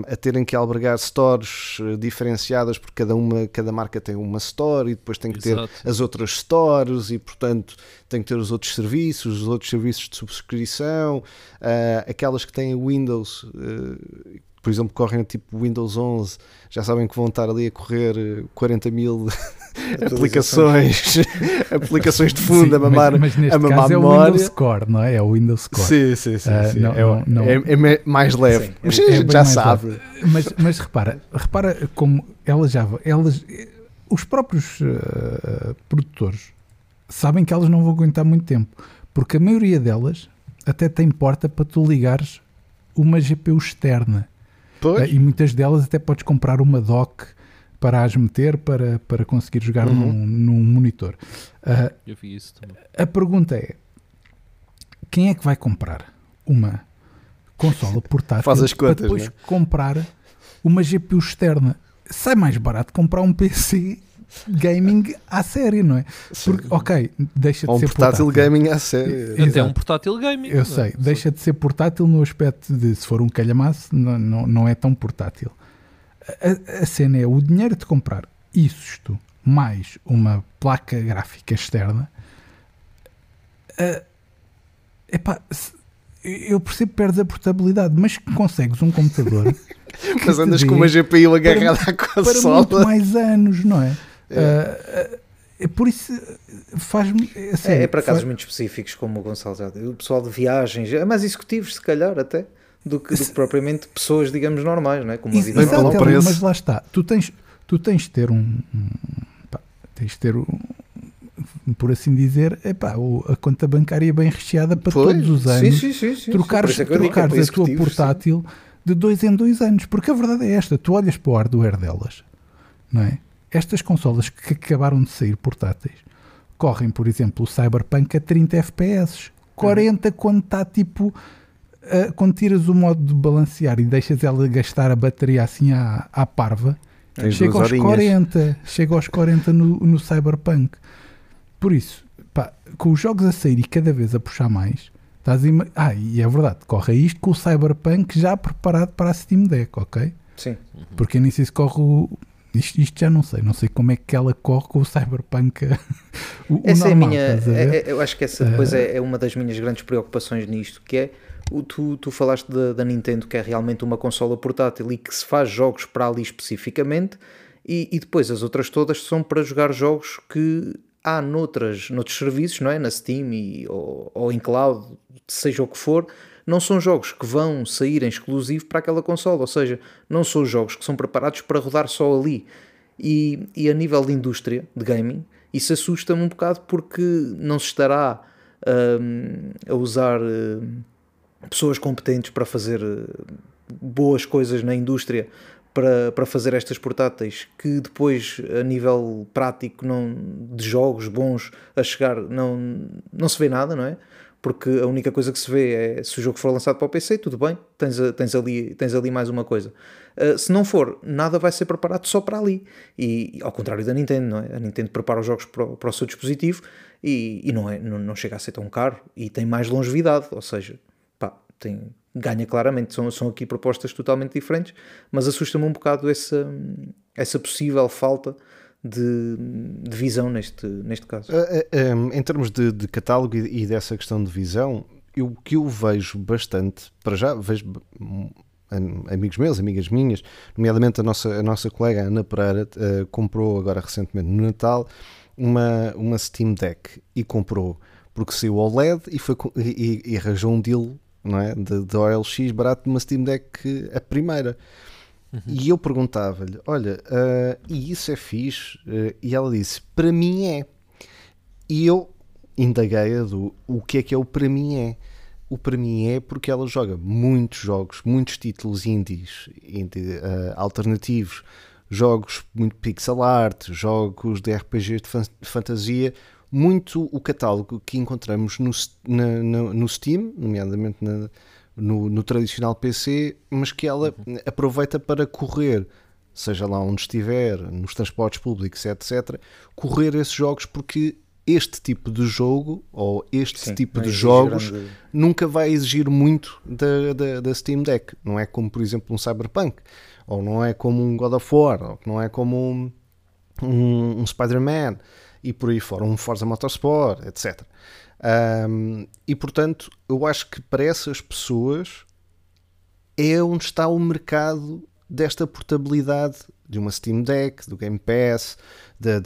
a terem que albergar stores eh, diferenciadas, porque cada, uma, cada marca tem uma store e depois tem que ter Exato. as outras stores e, portanto, tem que ter os outros serviços, os outros serviços de subscrição, ah, aquelas que têm Windows, eh, por exemplo, correm tipo Windows 11, já sabem que vão estar ali a correr eh, 40 mil [laughs] aplicações, [laughs] aplicações de fundo Sim, a mamar, mas, mas neste a mamar caso é o memória. Windows Core, não é? É o Windows Core. Sim, sim, sim. Ah, sim. não- é, não- não- é- é me- mais leve. Sim, é- Mas É a bem gente já sabe. leve. Mas, mas repara, repara como elas já elas, os próprios eh, produtores sabem que elas não vão aguentar muito tempo, porque a maioria delas até tem porta para tu ligares uma GPU externa. Pois. Eh, E muitas delas até podes comprar uma dock para as meter para, para conseguir jogar Uhum. num, num monitor. Uh, Eu vi isso também. a pergunta é: quem é que vai comprar uma consola [laughs] portátil Faz as contas, para depois né? comprar uma GPU externa? Sai mais barato comprar um PC gaming à série, não é? Porque, ok, deixa de Ou um ser portátil, portátil. gaming a sério. Até Exato. um portátil gaming. Eu sei, deixa de ser portátil no aspecto de se for um calhamaço, não, não, não é tão portátil. A, a cena é o dinheiro de comprar isto mais uma placa gráfica externa. ah, epá, se- eu percebo que perdes a portabilidade, mas que consegues um computador [laughs] Mas andas com uma GPU agarrada à para consola. muito mais anos, não é? Ah, ah, é por isso faz-me. É, É, sério, é para casos fa- muito específicos, como o Gonçalo já disse. O pessoal de viagens, é mais executivos, se calhar, até, do que, do que propriamente pessoas, digamos, normais, não é? Com uma Ex- vida pelo normal. Exato, preço. mas lá está. Tu tens, tu tens de ter um, um- pá, tens de ter um, por assim dizer, epá, o- a conta bancária bem recheada para Pois, todos os anos sim, sim. sim. trocares, é é trocares a tua portátil de dois em dois anos. Porque a verdade é esta: tu olhas para o hardware delas, não é? Estas consolas que acabaram de sair portáteis correm, por exemplo, o Cyberpunk a 30 FPS, 40 quando está tipo. ah, quando tiras o modo de balancear e deixas ela gastar a bateria assim à, à parva, Tens chega aos horinhas. 40, chega aos 40 no, no Cyberpunk. Por isso, pá, com os jogos a sair e cada vez a puxar mais, estás ima- Ah, e é verdade, corre isto com o Cyberpunk já preparado para a Steam Deck, ok? Sim. Porque nem sei se corre o. Isto, isto já não sei, não sei como é que ela corre com o Cyberpunk [laughs] o, o Essa normal, é a minha. a é- é- eu acho que essa depois é, é uma das minhas grandes preocupações nisto, que é o, tu, tu falaste da, da Nintendo, que é realmente uma consola portátil e que se faz jogos para ali especificamente, e, e depois as outras todas são para jogar jogos que há noutras, noutros serviços, não é? Na Steam e, ou, ou em cloud, seja o que for, não são jogos que vão sair em exclusivo para aquela consola, ou seja, não são jogos que são preparados para rodar só ali. E, e a nível de indústria de gaming, isso assusta-me um bocado porque não se estará hum, a usar hum, pessoas competentes para fazer hum, boas coisas na indústria para, para fazer estas portáteis que depois a nível prático não, de jogos bons a chegar não, não se vê nada, não é? Porque a única coisa que se vê é se o jogo for lançado para o PC, tudo bem, tens, tens, ali, tens ali mais uma coisa. Uh, se não for, nada vai ser preparado só para ali. E, ao contrário da Nintendo, é? A Nintendo prepara os jogos para o, para o seu dispositivo e, e não, é, não, não chega a ser tão caro e tem mais longevidade, ou seja, pá, tem, ganha claramente. São, são aqui propostas totalmente diferentes, mas assusta-me um bocado essa, essa possível falta de, de visão neste, neste caso. Uh, um, em termos de, de catálogo e, dessa questão de visão, eu- o que eu vejo bastante, para já vejo hum, am- amigos meus, amigas minhas, nomeadamente a nossa, a nossa colega Ana Pereira, uh, comprou agora recentemente no Natal uma, uma Steam Deck e comprou porque saiu ao LED e, foi, e- e arranjou um deal não é, de, de OLX barato de uma Steam Deck a primeira. E eu perguntava-lhe: Olha, ah, e isso é fixe? Ah, e ela disse: Para mim é. E eu indaguei-a do o que é que é o para mim é. O para mim é porque ela joga muitos jogos, muitos títulos indies, indie, ah, alternativos, jogos muito pixel art, jogos de RPG de fan- fantasia, muito o catálogo que encontramos no, na- no Steam, nomeadamente na- no, no tradicional PC, mas que ela aproveita para correr, seja lá onde estiver, nos transportes públicos, etc., correr esses jogos porque este tipo de jogo ou este Sim, tipo de jogos grande- nunca vai exigir muito da, da, da Steam Deck. Não é como, por exemplo, um Cyberpunk, ou não é como um God of War, ou não é como um, um, um Spider-Man e por aí fora, um Forza Motorsport, etc. Um, e portanto, eu acho que para essas pessoas é onde está o mercado desta portabilidade de uma Steam Deck, do Game Pass, da,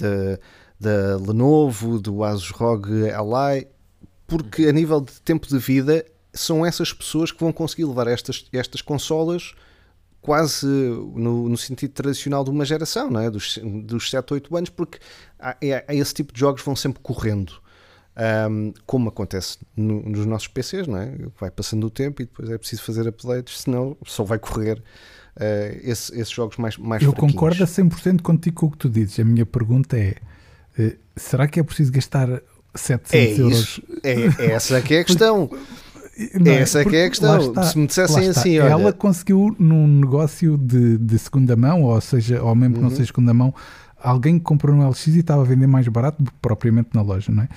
Lenovo, do Asus ROG Ally, porque a nível de tempo de vida são essas pessoas que vão conseguir levar estas, estas consolas quase no, no sentido tradicional de uma geração, não é? dos, dos 7, 8 anos, porque há, é- há esse tipo de jogos vão sempre correndo. Um, como acontece no- nos nossos PCs, não é? Vai passando o tempo e depois é preciso fazer updates, senão só vai correr uh, esse, esses jogos mais, mais Eu fraquinhos. concordo a 100% contigo com o que tu dizes. A minha pergunta é: uh, será que é preciso gastar 700 é euros? Isso. É, essa que é a [laughs] questão. Não Essa é que é a questão. está, Se me dissessem assim, olha, Ela conseguiu num negócio de, de segunda mão, ou seja, ou mesmo que não Uhum. seja segunda mão, alguém que comprou no LX e estava a vender mais barato do que propriamente na loja, não é?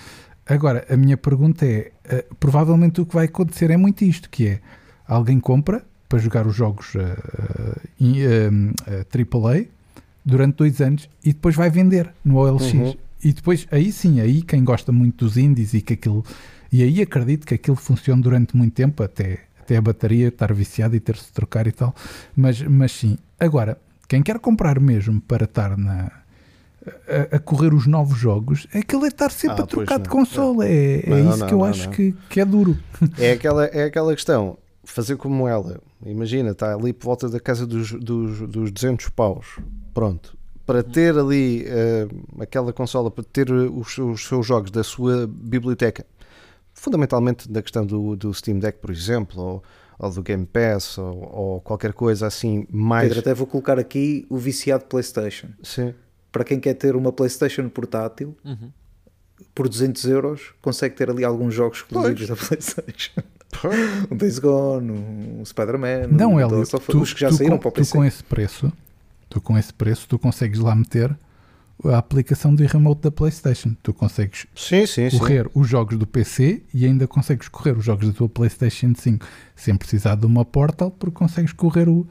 Agora, a minha pergunta é: eh, provavelmente o que vai acontecer é muito isto, que é alguém compra para jogar os jogos uh, uh, um, uh, AAA durante dois anos e depois vai vender no OLX. Uhum. E depois, aí sim, aí quem gosta muito dos indies e que aquilo. E aí acredito que aquilo funcione durante muito tempo, até, até a bateria estar viciada e ter-se de trocar e tal. Mas, mas sim. Agora, quem quer comprar mesmo para estar na. A, a correr os novos jogos, aquilo é estar sempre Ah, a trocar de não. console. É, é Não, isso não, que eu acho. Que, que é duro. [laughs] É aquela, é aquela questão, fazer como ela, imagina, está ali por volta da casa dos, dos, dos 200 paus, pronto, para ter ali eh, aquela consola, para ter os, os seus jogos da sua biblioteca, fundamentalmente da questão do, do Steam Deck, por exemplo, ou, ou do Game Pass, ou, ou qualquer coisa assim mais... Pedro, até vou colocar aqui o viciado PlayStation. Sim. Para quem quer ter uma PlayStation portátil, Uhum. por 200 euros, consegue ter ali alguns jogos exclusivos da PlayStation. o [laughs] Days Gone, o Spider-Man, Não, o Hélio, Last of Us, tu, os que já tu saíram com, para o tu PC. com esse preço, tu com esse preço, tu consegues lá meter a aplicação de remote da PlayStation. Tu consegues Sim, sim, sim. correr os jogos do PC e ainda consegues correr os jogos da tua PlayStation 5 sem precisar de uma Portal, porque consegues correr o,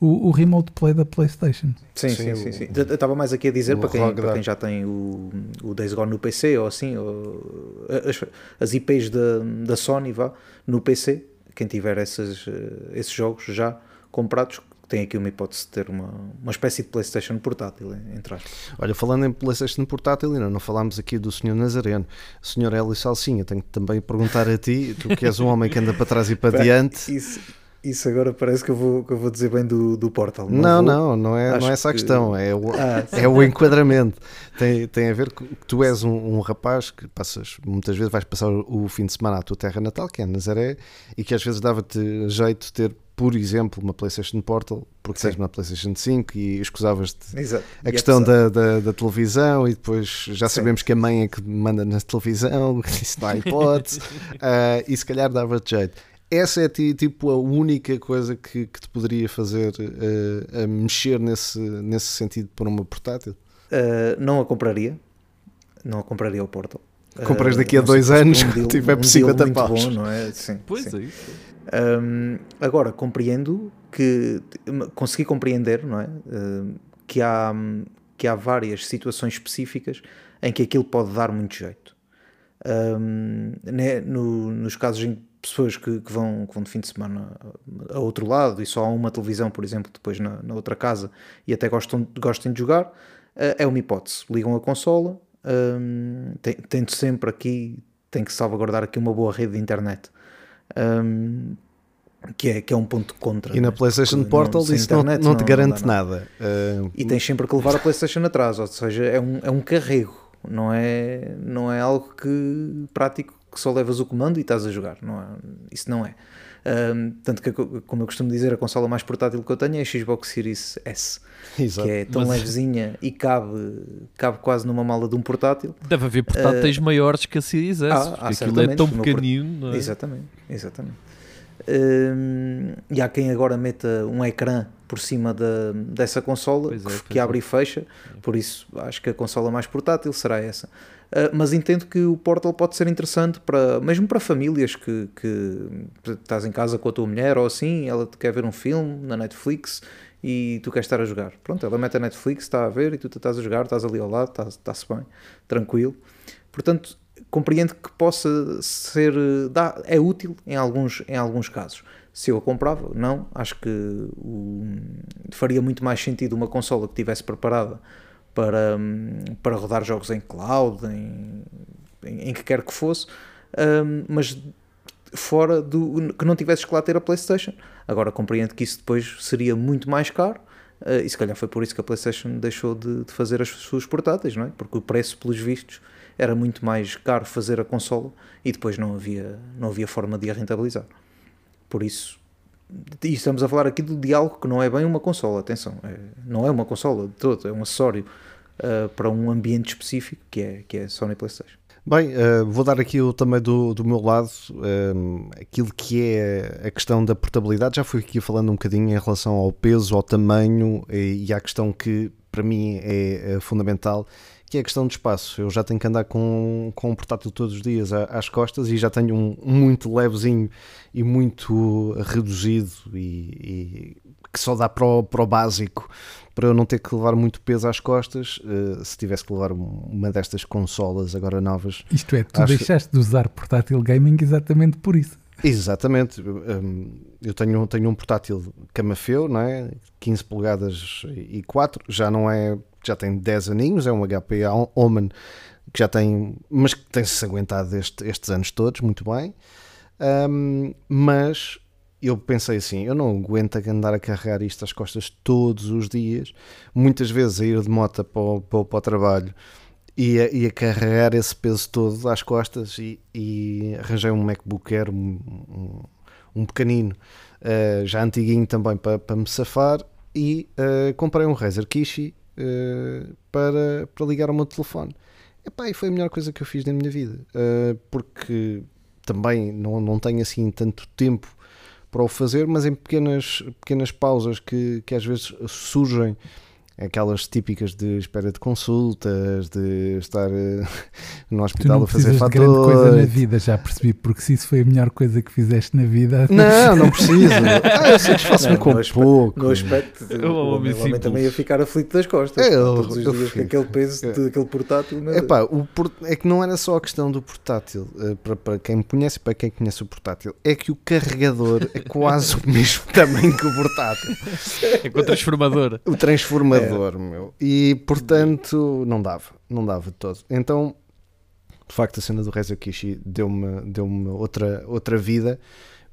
o, o remote play da PlayStation. Sim, Sim, sim, sim. sim. Eu estava mais aqui a dizer para quem, para quem já tem o, o Days Gone no PC ou assim, ou as, as IPs da, da Sony vá, no PC, quem tiver essas, eh, esses jogos já comprados, tem aqui uma hipótese de ter uma, uma espécie de PlayStation portátil, entre aspas. Olha, falando em PlayStation portátil, ainda não falámos aqui do Sr. Nazareno. Sr. Hélio Salsinha, tenho que também perguntar a ti, tu que és um homem que anda para trás e para [laughs] diante. Isso, isso agora parece que eu vou, que eu vou dizer bem do, do Portal. Não, vou. não, não é, não é essa a que- questão, é o, Ah, é o enquadramento. Tem, tem a ver que tu és um, um rapaz que passas, muitas vezes vais passar o fim de semana à tua terra natal, que é Nazaré, e que às vezes dava-te jeito de ter, por exemplo, uma PlayStation Portal, porque Sim. tens uma PlayStation 5 e escusavas-te a E questão da, da, da televisão e depois já Sim. sabemos que a mãe é que manda na televisão, [laughs] isso não há hipótese, ah, [laughs] e se calhar dava-te jeito. Essa é ti- tipo a única coisa que, que te poderia fazer a mexer nesse, nesse sentido por uma portátil? Uh, não a compraria. Não a compraria o Portal. Compras Uh, daqui a dois anos, um [laughs] deal- tiver por um deal 50 muito paus. bom, não é? Sim, Pois sim. é isso. Um, agora, compreendo que consegui compreender, não é? Que, há, que há várias situações específicas em que aquilo pode dar muito jeito. Um, né, no- nos casos em pessoas que, que vão, que vão de fim de semana a outro lado e só há uma televisão, por exemplo, depois na, na outra casa e até gostam, gostem de jogar, uh, é uma hipótese. Ligam a consola, um, tento sempre aqui, tem que salvaguardar aqui uma boa rede de internet. Um, que é, que é um ponto contra. E na né? PlayStation Portal sem isso não, internet não te dá garante nada. Ah, E tens sempre que levar a PlayStation atrás, ou seja, é um, é um carrego, não é, não é algo que prático que só levas o comando e estás a jogar. Não é, isso não é. Ahm, tanto que, como eu costumo dizer, a consola mais portátil que eu tenho é a Xbox Series S, exato. que é tão Mas- levezinha e cabe, cabe quase numa mala de um portátil. Deve haver portáteis maiores que a Series S, Ah, porque há aquilo é tão pequenino. não é? Exatamente, exatamente. Hum, e há quem agora meta um ecrã por cima da, dessa consola é, que, que é. abre e fecha, por isso acho que a consola mais portátil será essa. Ah, mas entendo que o Portal pode ser interessante para mesmo para famílias que, que estás em casa com a tua mulher ou assim, ela quer ver um filme na Netflix e tu queres estar a jogar. Pronto, ela mete a Netflix, está a ver e tu estás a jogar, estás ali ao lado, está- está-se bem, tranquilo. Portanto, compreendo que possa ser dá, é útil em alguns, em alguns casos. Se eu a comprava, não, acho que o- faria muito mais sentido uma consola que estivesse preparada para, hum, para rodar jogos em cloud, em, em, em que quer que fosse, hum, mas fora do que não tivesses que lá ter a PlayStation. Agora compreendo que isso depois seria muito mais caro. eh, e se calhar foi por isso que a PlayStation deixou de, de fazer as suas portáteis, não é? Porque o preço, pelos vistos, era muito mais caro fazer a consola e depois não havia, não havia forma de a rentabilizar. Por isso, e estamos a falar aqui de algo que não é bem uma consola, atenção, é, não é uma consola de todo, é um acessório uh, para um ambiente específico que é, que é Sony PlayStation. Bem, uh, vou dar aqui o, também do, do meu lado um, aquilo que é a questão da portabilidade. Já fui aqui falando um bocadinho em relação ao peso, ao tamanho e, e à questão que para mim é, é fundamental, que é a questão de espaço. Eu já tenho que andar com, com um portátil todos os dias às costas e já tenho um, muito levezinho e muito reduzido e, e que só dá para o, para o, básico para eu não ter que levar muito peso às costas uh, se tivesse que levar uma destas consolas agora novas. Isto é, tu deixaste que... de usar portátil gaming exatamente por isso. Exatamente. Um, eu tenho, tenho um portátil camafeu, não é? 15 polegadas e 4, já não é, já tem 10 aninhos, é um HP Omen que já tem, mas que tem-se aguentado este, estes anos todos, muito bem. Um, mas eu pensei assim, eu não aguento andar a carregar isto às costas todos os dias, muitas vezes a ir de moto para o, para, para o trabalho e a, e a, carregar esse peso todo às costas e, e arranjei um MacBook Air, um, um, um pequenino, uh, já antiguinho também para, para me safar e uh, comprei um Razer Kishi uh, para, para ligar ao meu telefone. Epá, e foi a melhor coisa que eu fiz na minha vida, porque também não, não tenho assim tanto tempo para o fazer, mas em pequenas, pequenas pausas que, que às vezes surgem aquelas típicas de espera de consultas, de estar uh, [laughs] no hospital a fazer fatores. grande coisa na vida, já percebi, porque se isso foi a melhor coisa que fizeste na vida. Não, [laughs] não preciso. [laughs] ah, eu satisfaço-me com no pouco. No aspecto, eu, o homem também ia ficar aflito das costas. É, eu, todos os eu dias, aquele peso é. daquele portátil. É, pá, o port... é que não era só a questão do portátil, uh, para, para quem me conhece e para quem conhece o portátil, é que o carregador é quase o mesmo tamanho que o portátil. É com o transformador. O transformador meu. E portanto, não dava, não dava de todo. Então, de facto, a cena do Reza Kishi deu-me deu outra, outra vida,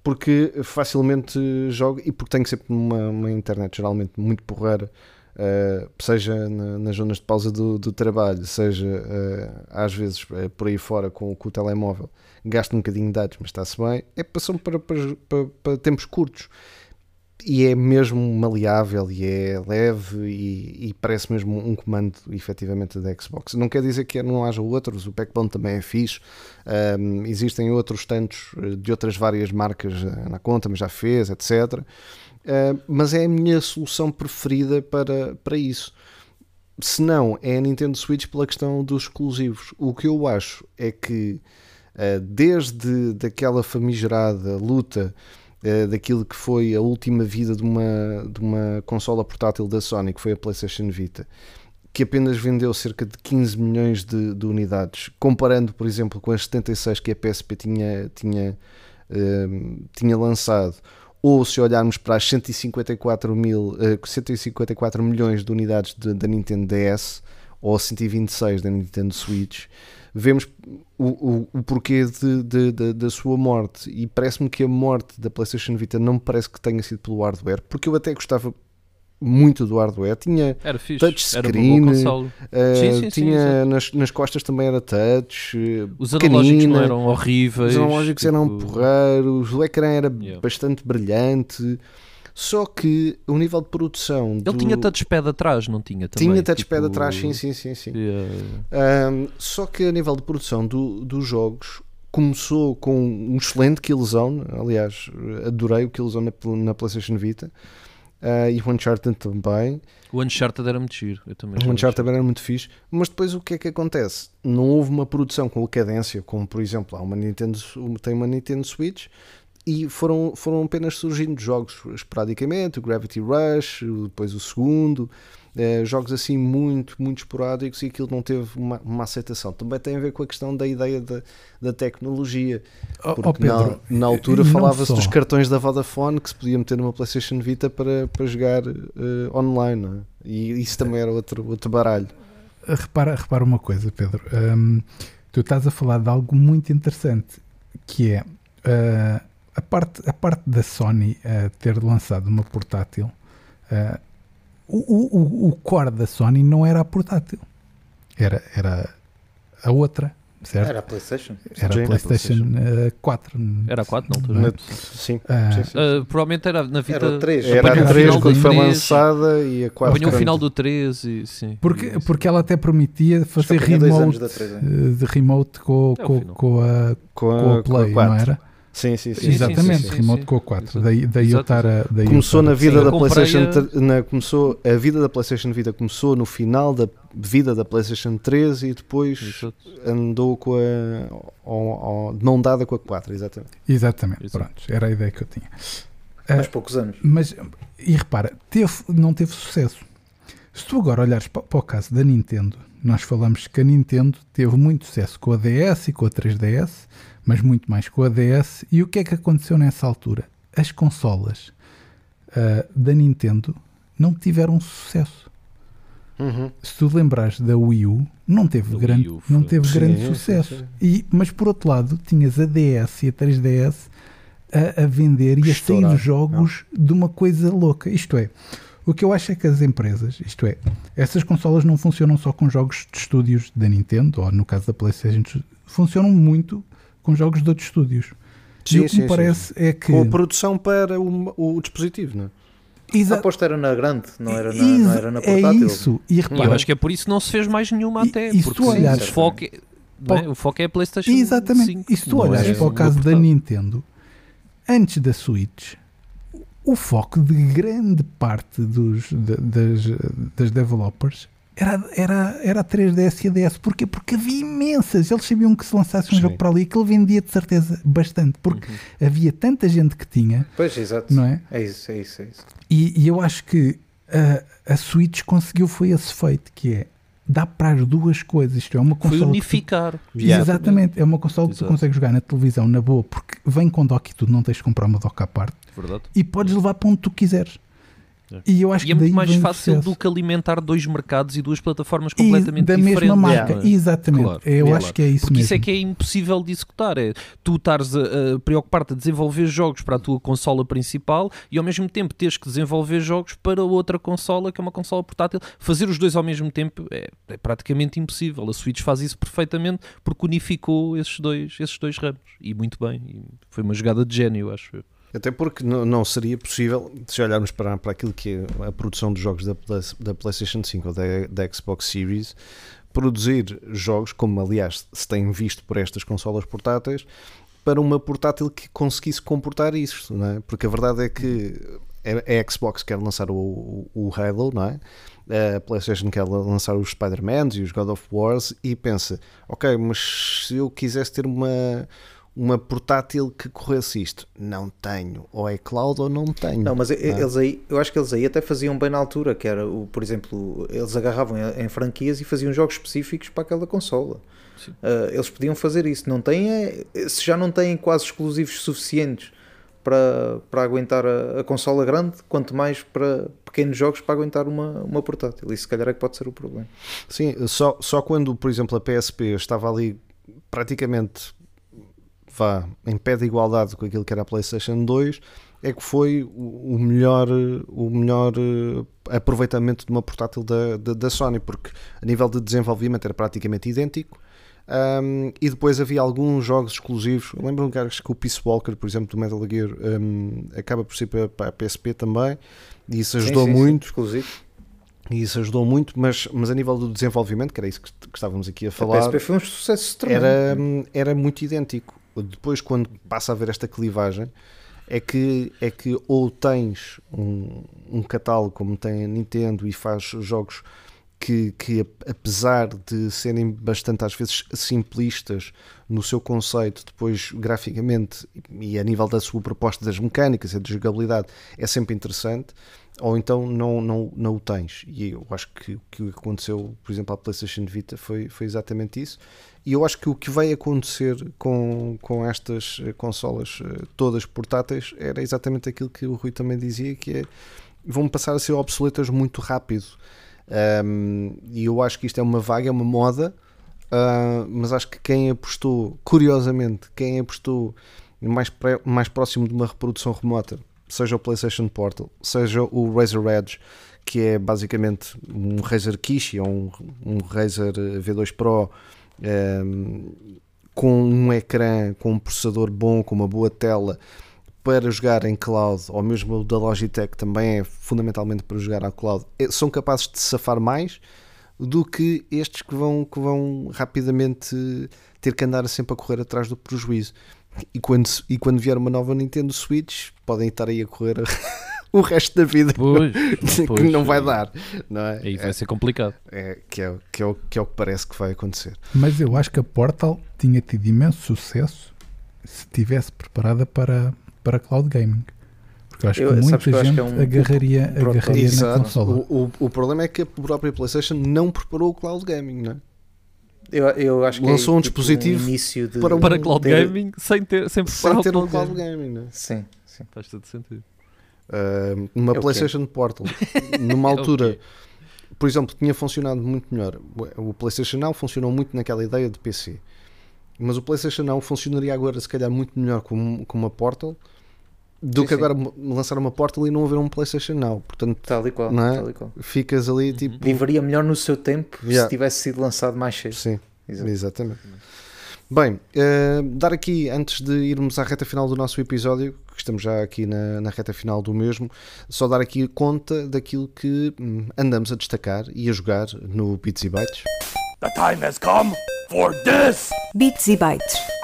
porque facilmente jogo e porque tenho sempre uma, uma internet geralmente muito porreira. Uh, seja na, nas zonas de pausa do, do trabalho, seja uh, às vezes uh, por aí fora com, com, o telemóvel, gasto um bocadinho de dados, mas está-se bem. É passou para, para, para, para tempos curtos e é mesmo maleável e é leve e, e, parece mesmo um comando efetivamente da Xbox. Não quer dizer que não haja outros, o Backbone também é fixe, um, existem outros tantos eh, de outras várias marcas eh, na conta, mas já fez, etc. Uh, mas é a minha solução preferida para, para isso. Se não, é a Nintendo Switch pela questão dos exclusivos. O que eu acho é que uh, desde daquela famigerada luta uh, daquilo que foi a última vida de uma, de uma consola portátil da Sony, que foi a PlayStation Vita, que apenas vendeu cerca de 15 milhões de, de unidades, comparando, por exemplo, com as 76 que a PSP tinha, tinha, uh, tinha lançado, ou se olharmos para as 154, mil, uh, 154 milhões de unidades da Nintendo DS, ou 126 da Nintendo Switch, vemos o, o, o porquê de, de, de, da sua morte. E parece-me que a morte da PlayStation Vita não me parece que tenha sido pelo hardware, porque eu até gostava muito do hardware. Tinha era touchscreen, uh, tinha sim, nas, nas costas também era touch. Eh, Os analógicos não eram horríveis. Os analógicos tipo... eram porreiros, o ecrã era yeah. bastante brilhante. Só que o nível de produção. Ele do... tinha touchpad atrás, não tinha também? Tinha touchpad tipo... atrás, sim, sim, sim. sim. Yeah. Um, só que a nível de produção do, dos jogos começou com um excelente Killzone. Aliás, adorei o Killzone na, na PlayStation Vita. Uh, e o Uncharted também. O Uncharted era muito giro. Eu também o Uncharted era muito fixe. Mas depois o que é que acontece? Não houve uma produção com cadência, como por exemplo, há uma Nintendo, tem uma Nintendo Switch, e foram, foram apenas surgindo jogos esporadicamente, o Gravity Rush, depois o segundo, eh, jogos assim muito, muito esporádicos e aquilo não teve uma, uma, aceitação. Também tem a ver com a questão da ideia da, da tecnologia. Oh, porque oh Pedro, na, na, altura falava-se dos cartões da Vodafone que se podia meter numa PlayStation Vita para, para jogar uh, online, é? e isso também era outro, outro baralho. Repara, repara uma coisa, Pedro. Tu estás a falar de algo muito interessante que é. Uh, a parte, a parte da Sony uh, ter lançado uma portátil, uh, o, o, o core da Sony não era a portátil, era, era a outra, certo? Era a PlayStation. Era a PlayStation eh, 4. Era a 4 na altura. Na- sim, Ah, sim, sim. Ah, provavelmente era na vida. Era o 3. Era a o 3 final quando do foi 3, lançada e a 4 Apanhou o final do 13 e sim. Porque, E- porque ela até permitia fazer remote, da 3, é. eh, de remote com, É com, com a, com a, com a Play, com a não 4. era? Sim, sim, sim. Sim, sim, Exatamente, sim, sim, remote a 4. Exato. Daí, daí eu estar a. Daí Começou na vida Sim, da PlayStation, a- na, começou a vida da PlayStation Vida começou no final da vida da PlayStation 3 e depois Exato. andou com a ao- de mão dada com a 4, exatamente. Exatamente, Exato. pronto, era a ideia que eu tinha. Mais poucos anos. Mas, e repara, teve, não teve sucesso. Se tu agora olhares pa- para, o caso da Nintendo, nós falamos que a Nintendo teve muito sucesso com a DS e com a 3DS, mas muito mais com a DS. E o que é que aconteceu nessa altura? As consolas ah, da Nintendo não tiveram sucesso. Uhum. Se tu lembrares da Wii U, não teve Do grande, U não teve Sim, grande sim, sucesso. sim. E, mas por outro lado, tinhas a DS e a 3DS a, a vender e a Estourar. sair jogos de uma coisa louca. Isto é, o que eu acho é que as empresas, isto é, essas consolas não funcionam só com jogos de estúdios da Nintendo, ou no caso da PlayStation, funcionam muito com jogos de outros estúdios. Sim, e o que sim, me sim, parece é que. Com a produção para o, o dispositivo, não é? A Exa- aposta era na grande, não era na, não era na é portátil. isso. E repara, eu acho que é por isso que não se fez mais nenhuma E- até. e se porque tu olhares- o, foco é, é? o foco é a PlayStation Exatamente. 5. e se tu não olhares é para o caso da. Nintendo, antes da Switch, o foco de grande parte dos, da- das, das developers era, era, era a 3DS e a DS. Porquê? Porque havia imensas. Eles sabiam que se lançasse um Sim. jogo para ali, que ele vendia de certeza bastante. Porque Uhum. havia tanta gente que tinha, Pois, exato. não é? É isso, é isso, é isso. E, e eu acho que a, a Switch conseguiu foi esse feito, que é dá para as duas coisas. Isto é uma Foi que tu- unificar. Exatamente, é uma consola que tu consegues jogar na televisão na boa, porque vem com dock e tudo, não tens de comprar uma dock à parte Verdade. e podes levar para onde tu quiseres. É. E eu acho E é que daí muito mais fácil do que alimentar dois mercados e duas plataformas E completamente da diferentes. mesma marca, é? exatamente. Claro, eu claro. acho que é isso Porque mesmo. isso é que é impossível de executar. É tu estares a, a preocupar-te a desenvolver jogos para a tua consola principal e ao mesmo tempo teres que desenvolver jogos para outra consola que é uma consola portátil. Fazer os dois ao mesmo tempo é, é praticamente impossível. A Switch faz isso perfeitamente porque unificou esses dois, esses dois ramos. E muito bem. E foi uma jogada de gênio, acho eu. Até porque não, seria possível, se olharmos para, para aquilo que é a produção dos jogos da, da PlayStation 5 ou da, da Xbox Series, produzir jogos, como aliás se tem visto por estas consolas portáteis, para uma portátil que conseguisse comportar isso, não é? Porque a verdade é que a Xbox quer lançar o, o Halo, não é? A PlayStation quer lançar os Spider-Man e os God of Wars e pensa, ok, mas se eu quisesse ter uma uma portátil que corresse isto, não tenho, ou é cloud ou não tenho. Não, mas e- é? eles aí, eu acho que eles aí até faziam bem na altura, que era, o, por exemplo, eles agarravam em, franquias e faziam jogos específicos para aquela consola. Ah, eles podiam fazer isso. Não têm, é, se já não têm quase exclusivos suficientes para, para aguentar a, a consola grande, quanto mais para pequenos jogos para aguentar uma, uma portátil. Isso se calhar é que pode ser o problema. Sim, só, só quando, por exemplo, a PSP estava ali praticamente vá, em pé de igualdade com aquilo que era a PlayStation 2, é que foi o melhor, o melhor eh, aproveitamento de uma portátil da, da, da Sony, porque a nível de desenvolvimento era praticamente idêntico. Um, e depois havia alguns jogos exclusivos. Lembro-me que o Peace Walker, por exemplo, do Metal Gear, um, acaba por ser para, para a PSP também, e isso ajudou Sim, sim, sim, muito. exclusivo. E isso ajudou muito, mas, mas a nível do desenvolvimento, que era isso que, que estávamos aqui a A falar, PSP foi um sucesso tremendo. era, era muito idêntico. Depois, quando passa a haver esta clivagem, é que, é que ou tens um, um catálogo como tem a Nintendo e faz jogos que, que, apesar de serem bastante às vezes simplistas no seu conceito, depois graficamente e a nível da sua proposta das mecânicas e da jogabilidade é sempre interessante, ou então não, não, não o tens. E eu acho que o que aconteceu, por exemplo, à PlayStation Vita foi, foi exatamente isso. E eu acho que o que vai acontecer com, com estas eh, consolas eh, todas portáteis era exatamente aquilo que o Rui também dizia, que é vão passar a ser obsoletas muito rápido. Um, e eu acho que isto é uma vaga, é uma moda, uh, mas acho que quem apostou, curiosamente, quem apostou mais, pré, mais próximo de uma reprodução remota, seja o PlayStation Portal, seja o Razer Edge, que é basicamente um Razer Kishi ou um, um Razer V2 Pro um, com um ecrã, com um processador bom, com uma boa tela para jogar em cloud, ou mesmo o da Logitech também é fundamentalmente para jogar à cloud, é, são capazes de safar mais do que estes que vão, que vão rapidamente ter que andar sempre a correr atrás do prejuízo. E quando, e quando vier uma nova Nintendo Switch, podem estar aí a correr [laughs] o resto da vida Pois, [laughs] que pois, não vai dar, não é? Aí vai ser complicado. É, que, é, que, é o, que é o que parece que vai acontecer. Mas eu acho que a Portal tinha tido imenso sucesso se estivesse preparada para, para cloud gaming. Porque eu acho Eu- que muita que gente que é um- agarraria, pronto, agarraria na consola. O, o, o problema é que a própria PlayStation não preparou o cloud gaming, não é? Eu, eu acho que Lançou é, um tipo, dispositivo início de, para um- Para cloud ter- gaming, sem ter, sem Sem ter o um cloud gaming. gaming, não é? Sim, sim. Faz todo sentido. Uh, uma É PlayStation Portal, numa É [laughs] altura, quê? por exemplo, tinha funcionado muito melhor. O PlayStation Now funcionou muito naquela ideia de PC, mas o PlayStation Now funcionaria agora, se calhar, muito melhor com, com uma Portal do Sim, que sim. agora lançar uma Portal e não haver um PlayStation Now. Portanto, Tal e qual. Não é? tal e qual. ficas ali tipo. Viveria melhor no seu tempo Yeah. se tivesse sido lançado mais cedo. Sim, Exato. exatamente. Bem, eh, dar aqui, antes de irmos à reta final do nosso episódio, que estamos já aqui na, na reta final do mesmo, só dar aqui conta daquilo que hum, andamos a destacar e a jogar no Bits e Bytes. The time has come for this. Bits e bytes.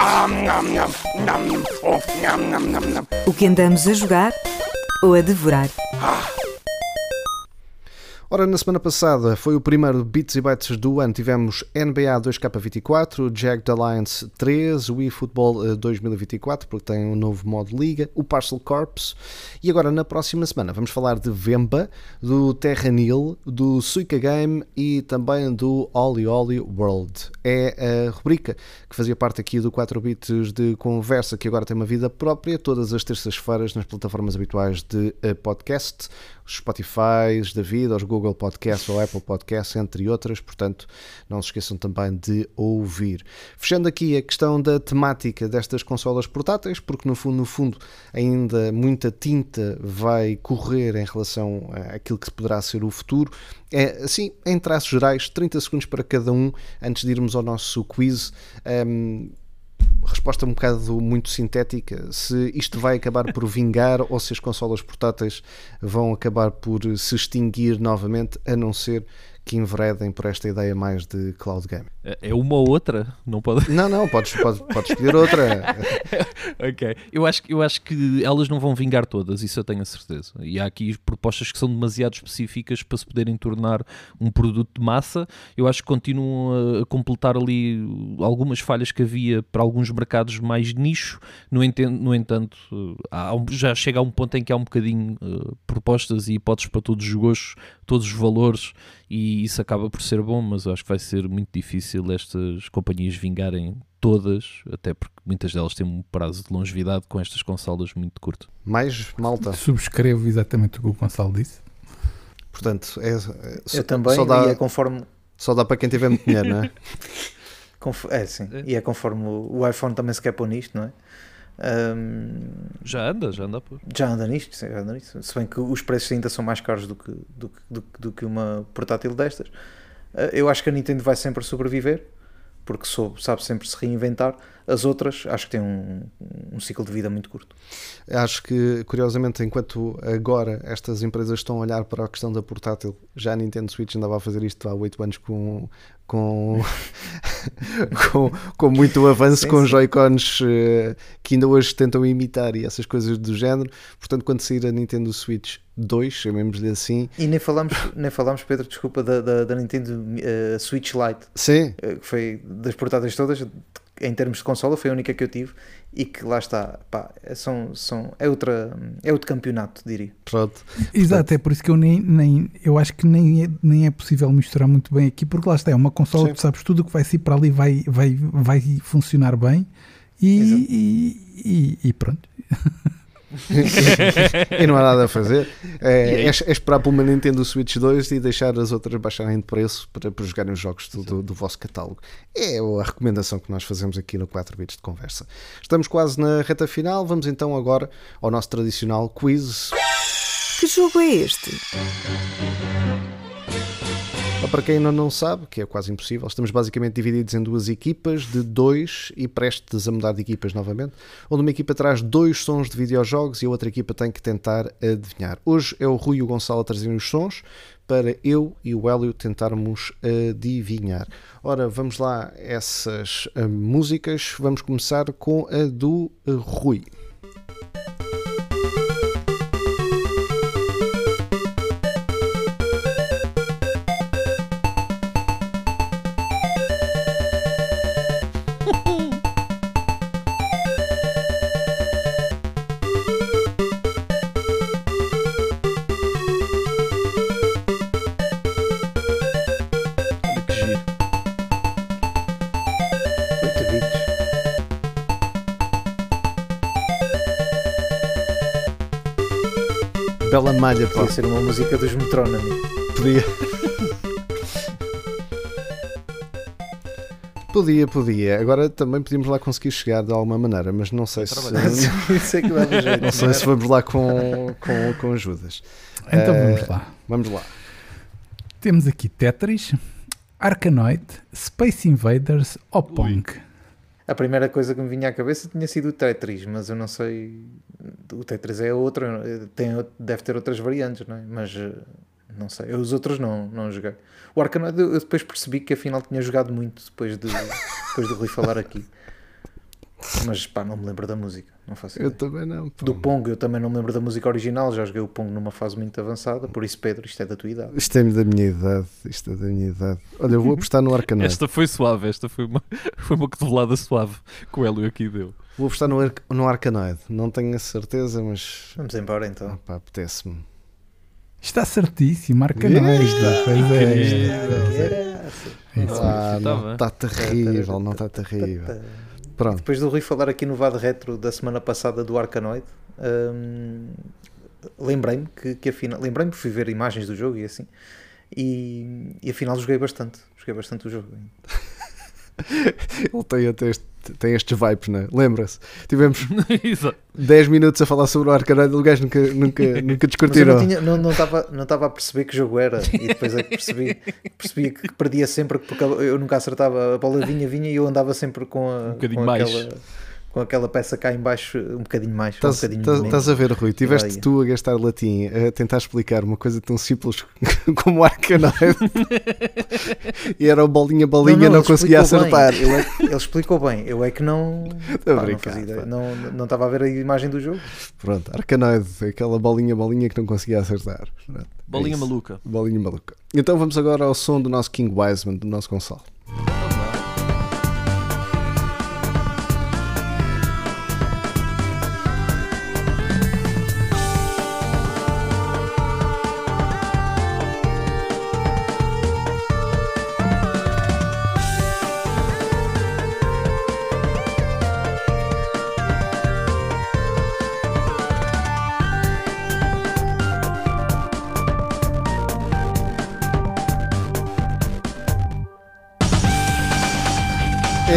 Oh. O que andamos a jogar ou a devorar. Ora, na semana passada foi o primeiro Bits e Bytes do ano. Tivemos NBA 2K24, Jagged Alliance 3, o eFootball eh, 2024, porque tem um novo modo Liga, o Parcel Corps. E agora, na próxima semana, vamos falar de Vemba, do Terra Nil, do Suica Game e também do Oli Oli World. É a rubrica que fazia parte aqui do 4 Bits de conversa, que agora tem uma vida própria, todas as terças-feiras nas plataformas habituais de eh, podcast Spotify da vida, os Google Podcasts ou Apple Podcasts, entre outras, portanto não se esqueçam também de ouvir. Fechando aqui a questão da temática destas consolas portáteis, porque no fundo, no fundo ainda muita tinta vai correr em relação àquilo que poderá ser o futuro. É, assim, em traços gerais, 30 segundos para cada um, antes de irmos ao nosso quiz. Um, resposta um bocado muito sintética. Se isto vai acabar por vingar ou se as consolas portáteis vão acabar por se extinguir novamente, a não ser que enveredem por esta ideia mais de cloud gaming. É é uma ou outra? Não pode. [laughs] Não, não, podes, podes, podes escolher outra. [laughs] ok. Eu acho, que- eu acho que elas não vão vingar todas, isso eu tenho a certeza. E há aqui propostas que são demasiado específicas para se poderem tornar um produto de massa. Eu acho que continuam a, completar ali algumas falhas que havia para alguns mercados mais nicho. No, enten- no entanto, eh, um- já chega a um ponto em que há um bocadinho eh, propostas e hipóteses para todos os gostos, todos os valores, e isso acaba por ser bom, mas eu acho que vai ser muito difícil estas companhias vingarem todas, até porque muitas delas têm um prazo de longevidade com estas consolas muito curto. Mais malta. Subscrevo exatamente o que o Gonçalo disse. Portanto, é, é- só- Eu também, só dá, e é conforme. só dá para quem tiver muito dinheiro, não é? [laughs] É, sim. E é conforme o o iPhone também se quer pôr nisto, não é? Ahm, Já anda, já anda por. já anda nisto, já anda nisto. Se bem que os preços ainda são mais caros do que, do, do, do que uma portátil destas. Ah, eu acho que a Nintendo vai sempre sobreviver, porque soube, sabe sempre se reinventar. As outras, acho que têm um, um ciclo de vida muito curto. Acho que, curiosamente, enquanto agora estas empresas estão a olhar para a questão da portátil, já a Nintendo Switch andava a fazer isto há 8 anos com, com, [laughs] com, com muito avanço, Sim, com. Joy-Cons eh, que ainda hoje tentam imitar e essas coisas do género. Portanto, quando sair a Nintendo Switch 2, chamemos-lhe assim, E nem falamos, nem falamos Pedro, desculpa, da, da, da Nintendo eh, Switch Lite, sim, eh, que foi das portáteis todas, em termos de consola, foi a única que eu tive e que lá está, pá, é- são, são, é, outra, é outro campeonato, diria. pronto. Exato, é por isso que eu nem, nem eu acho que nem é, nem é possível misturar muito bem aqui, porque lá está, é uma consola Sim. que tu sabes tudo o que vai sair para ali vai, vai, vai funcionar bem e, e, e- e pronto. [laughs] [laughs] e não há nada a fazer. É, é, é esperar por uma Nintendo Switch 2 e deixar as outras baixarem de preço para, para jogarem os jogos do, do, do vosso catálogo. É a recomendação que nós fazemos aqui no 4 Bits de Conversa. Estamos quase na reta final. Vamos então agora ao nosso tradicional quiz. Que jogo é este? Para quem ainda não sabe, que é quase impossível, estamos basicamente divididos em duas equipas de dois e prestes a mudar de equipas novamente, onde uma equipa traz dois sons de videojogos e a outra equipa tem que tentar adivinhar. Hoje é o Rui e o Gonçalo a trazerem os sons para eu e o Hélio tentarmos adivinhar. Ora, vamos lá, essas ah, músicas. Vamos começar com a do ah, Rui. Malha, pá. Podia ser uma música dos Metronomy. Podia. Podia, podia. Agora também podíamos lá conseguir chegar de alguma maneira, mas não sei se. [laughs] Isso é que dava jeito. não sei se vamos lá com, com, com ajudas. Então Eh, vamos lá. Vamos lá. Temos aqui Tetris, Arkanoid, Space Invaders ou Pong. A primeira coisa que me vinha à cabeça tinha sido o Tetris, mas eu não sei. O Tetris é outro, tem, deve ter outras variantes, não é? Mas eh, não sei. Eu os outros não, não joguei. O Arkanoid eu depois percebi que afinal tinha jogado muito depois de, [laughs] depois de Rui falar aqui. Mas pá, não me lembro da música, não faço Eu ideia. também não. pá. Do Pong eu também não me lembro da música original, já joguei o Pong numa fase muito avançada, por isso Pedro, isto é da tua idade. Isto é da minha idade. Isto é da minha idade. Olha, eu vou apostar no Arcanoid. Esta foi suave, esta foi uma, [laughs] foi uma cotovelada suave que o Hélio aqui deu. Vou apostar no, Ar- no Arcanoid. Não tenho a certeza, mas. Vamos embora então. Ah, pá, apetece-me. Está certíssimo. Pois é. Caraca. É isso. Ah, está terrível, não está terrível. Pronto. Depois do Rui falar aqui no VAD Retro da semana passada do Arkanoid, hum, lembrei-me que, que afinal, lembrei-me, fui ver imagens do jogo e assim, e, e afinal joguei bastante, joguei bastante o jogo. [laughs] Ele tem até este, tem estes vibes, né? Lembra-se? Tivemos [laughs] Exato. 10 minutos a falar sobre o Arcanoid e o gajo nunca, nunca, [laughs] nunca Mas eu não não não estava não estava a perceber que jogo era e depois é que percebi, percebi que perdia sempre porque eu nunca acertava, a bola vinha, vinha e eu andava sempre com, a, Um bocadinho com mais. Com aquela peça cá em baixo um bocadinho mais, um Estás, bocadinho estás- menos. estás a ver, Rui? Tiveste tu a gastar latim a tentar explicar uma coisa tão simples [laughs] como o Arcanoid e era o bolinha, bolinha, não, ele conseguia explicou bem. acertar. É que- ele explicou bem, eu é que não. Estou pá, não brincar. Não não estava a ver a imagem do jogo. Pronto, Arcanoid, aquela bolinha, bolinha que não conseguia acertar. Pronto, é Bolinha isso. maluca. Bolinha maluca. Então vamos agora ao som do nosso King Wiseman, do nosso Gonçalo.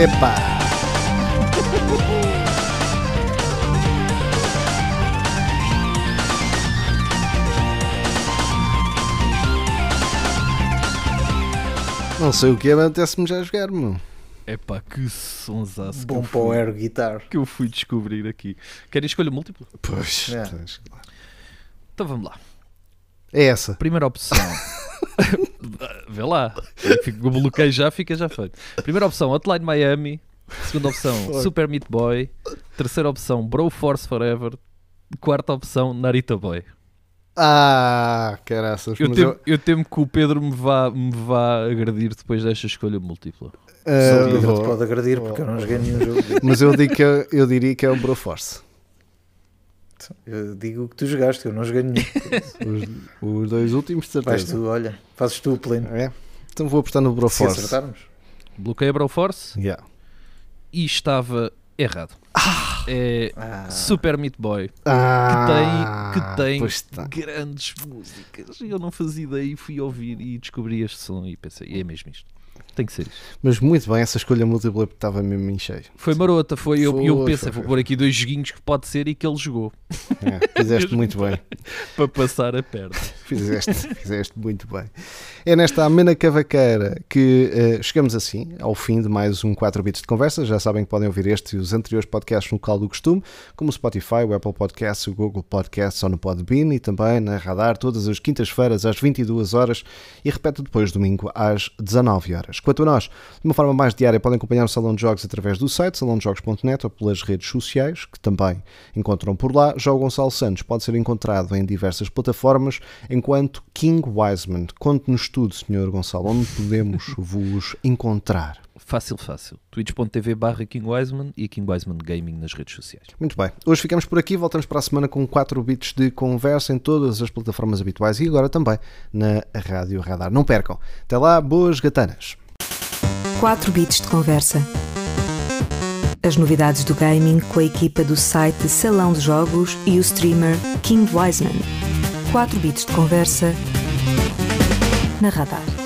Epa! Não sei o que é, mas apetece-me já jogar, meu. Epá, que sonsaço que Bom eu, para o fui, air guitar. que eu fui descobrir aqui. Querem escolha múltipla? Pois, É. pois. Então vamos lá. É essa. Primeira opção. [laughs] Vê lá. Fico, o bloqueio já fica já feito. Primeira opção, Hotline Miami. Segunda opção, [laughs] Super Meat Boy. Terceira opção, Bro Force Forever. Quarta opção, Narita Boy. Ah, caraças. Eu mas temo, eu temo que o Pedro me vá, me vá agredir depois desta escolha múltipla. Ah, Só vou- te pode agredir porque eu não joguei nenhum jogo. mas eu, digo que eu, eu diria que é o Broforce. Eu digo o que tu jogaste, eu não joguei nenhum. Os, os dois últimos, de Vais certeza. tu, olha, fazes tu o pleno. É? Então vou apostar no Se Broforce. acertarmos. Bloqueei a Bro Force Yeah. e estava errado. É Ah, Super Meat Boy. Ah, que tem pois está. grandes músicas. Eu não fazia ideia e fui ouvir e descobri este som e pensei, é mesmo isto. Tem que ser isto. Mas muito bem, essa escolha múltipla estava mesmo em cheio. Foi marota, foi. Eu, eu Foi, pensei, foi, vou foi. pôr aqui dois joguinhos que pode ser e que ele jogou É, fizeste [laughs] muito bem. para passar a perna. Fizeste, fizeste muito bem. É nesta amena cavaqueira que eh, chegamos assim ao fim de mais um 4 bits de conversa. Já sabem que podem ouvir este e os anteriores podcasts no local do costume, como o Spotify, o Apple Podcasts, o Google Podcasts ou no Podbean e também na Radar todas as quintas-feiras às 22 horas e repete depois domingo às 19 horas. Quanto a nós, de uma forma mais diária podem acompanhar o Salão de Jogos através do site salãodejogos.net ou pelas redes sociais, que também encontram por lá. Já o Gonçalo Santos pode ser encontrado em diversas plataformas, enquanto King Wiseman. Conte-nos tudo, Sr. Gonçalo, onde podemos [laughs] vos encontrar. Fácil, fácil. twitch.tv barra King Wiseman e King Wiseman Gaming nas redes sociais. Muito bem, hoje ficamos por aqui, voltamos para a semana com 4 bits de conversa em todas as plataformas habituais e agora também na Rádio Radar. Não percam. Até lá, boas gatanas. 4 bits de conversa. As novidades do gaming com a equipa do site Salão de Jogos e o streamer King Wiseman. 4 bits de conversa na Radar.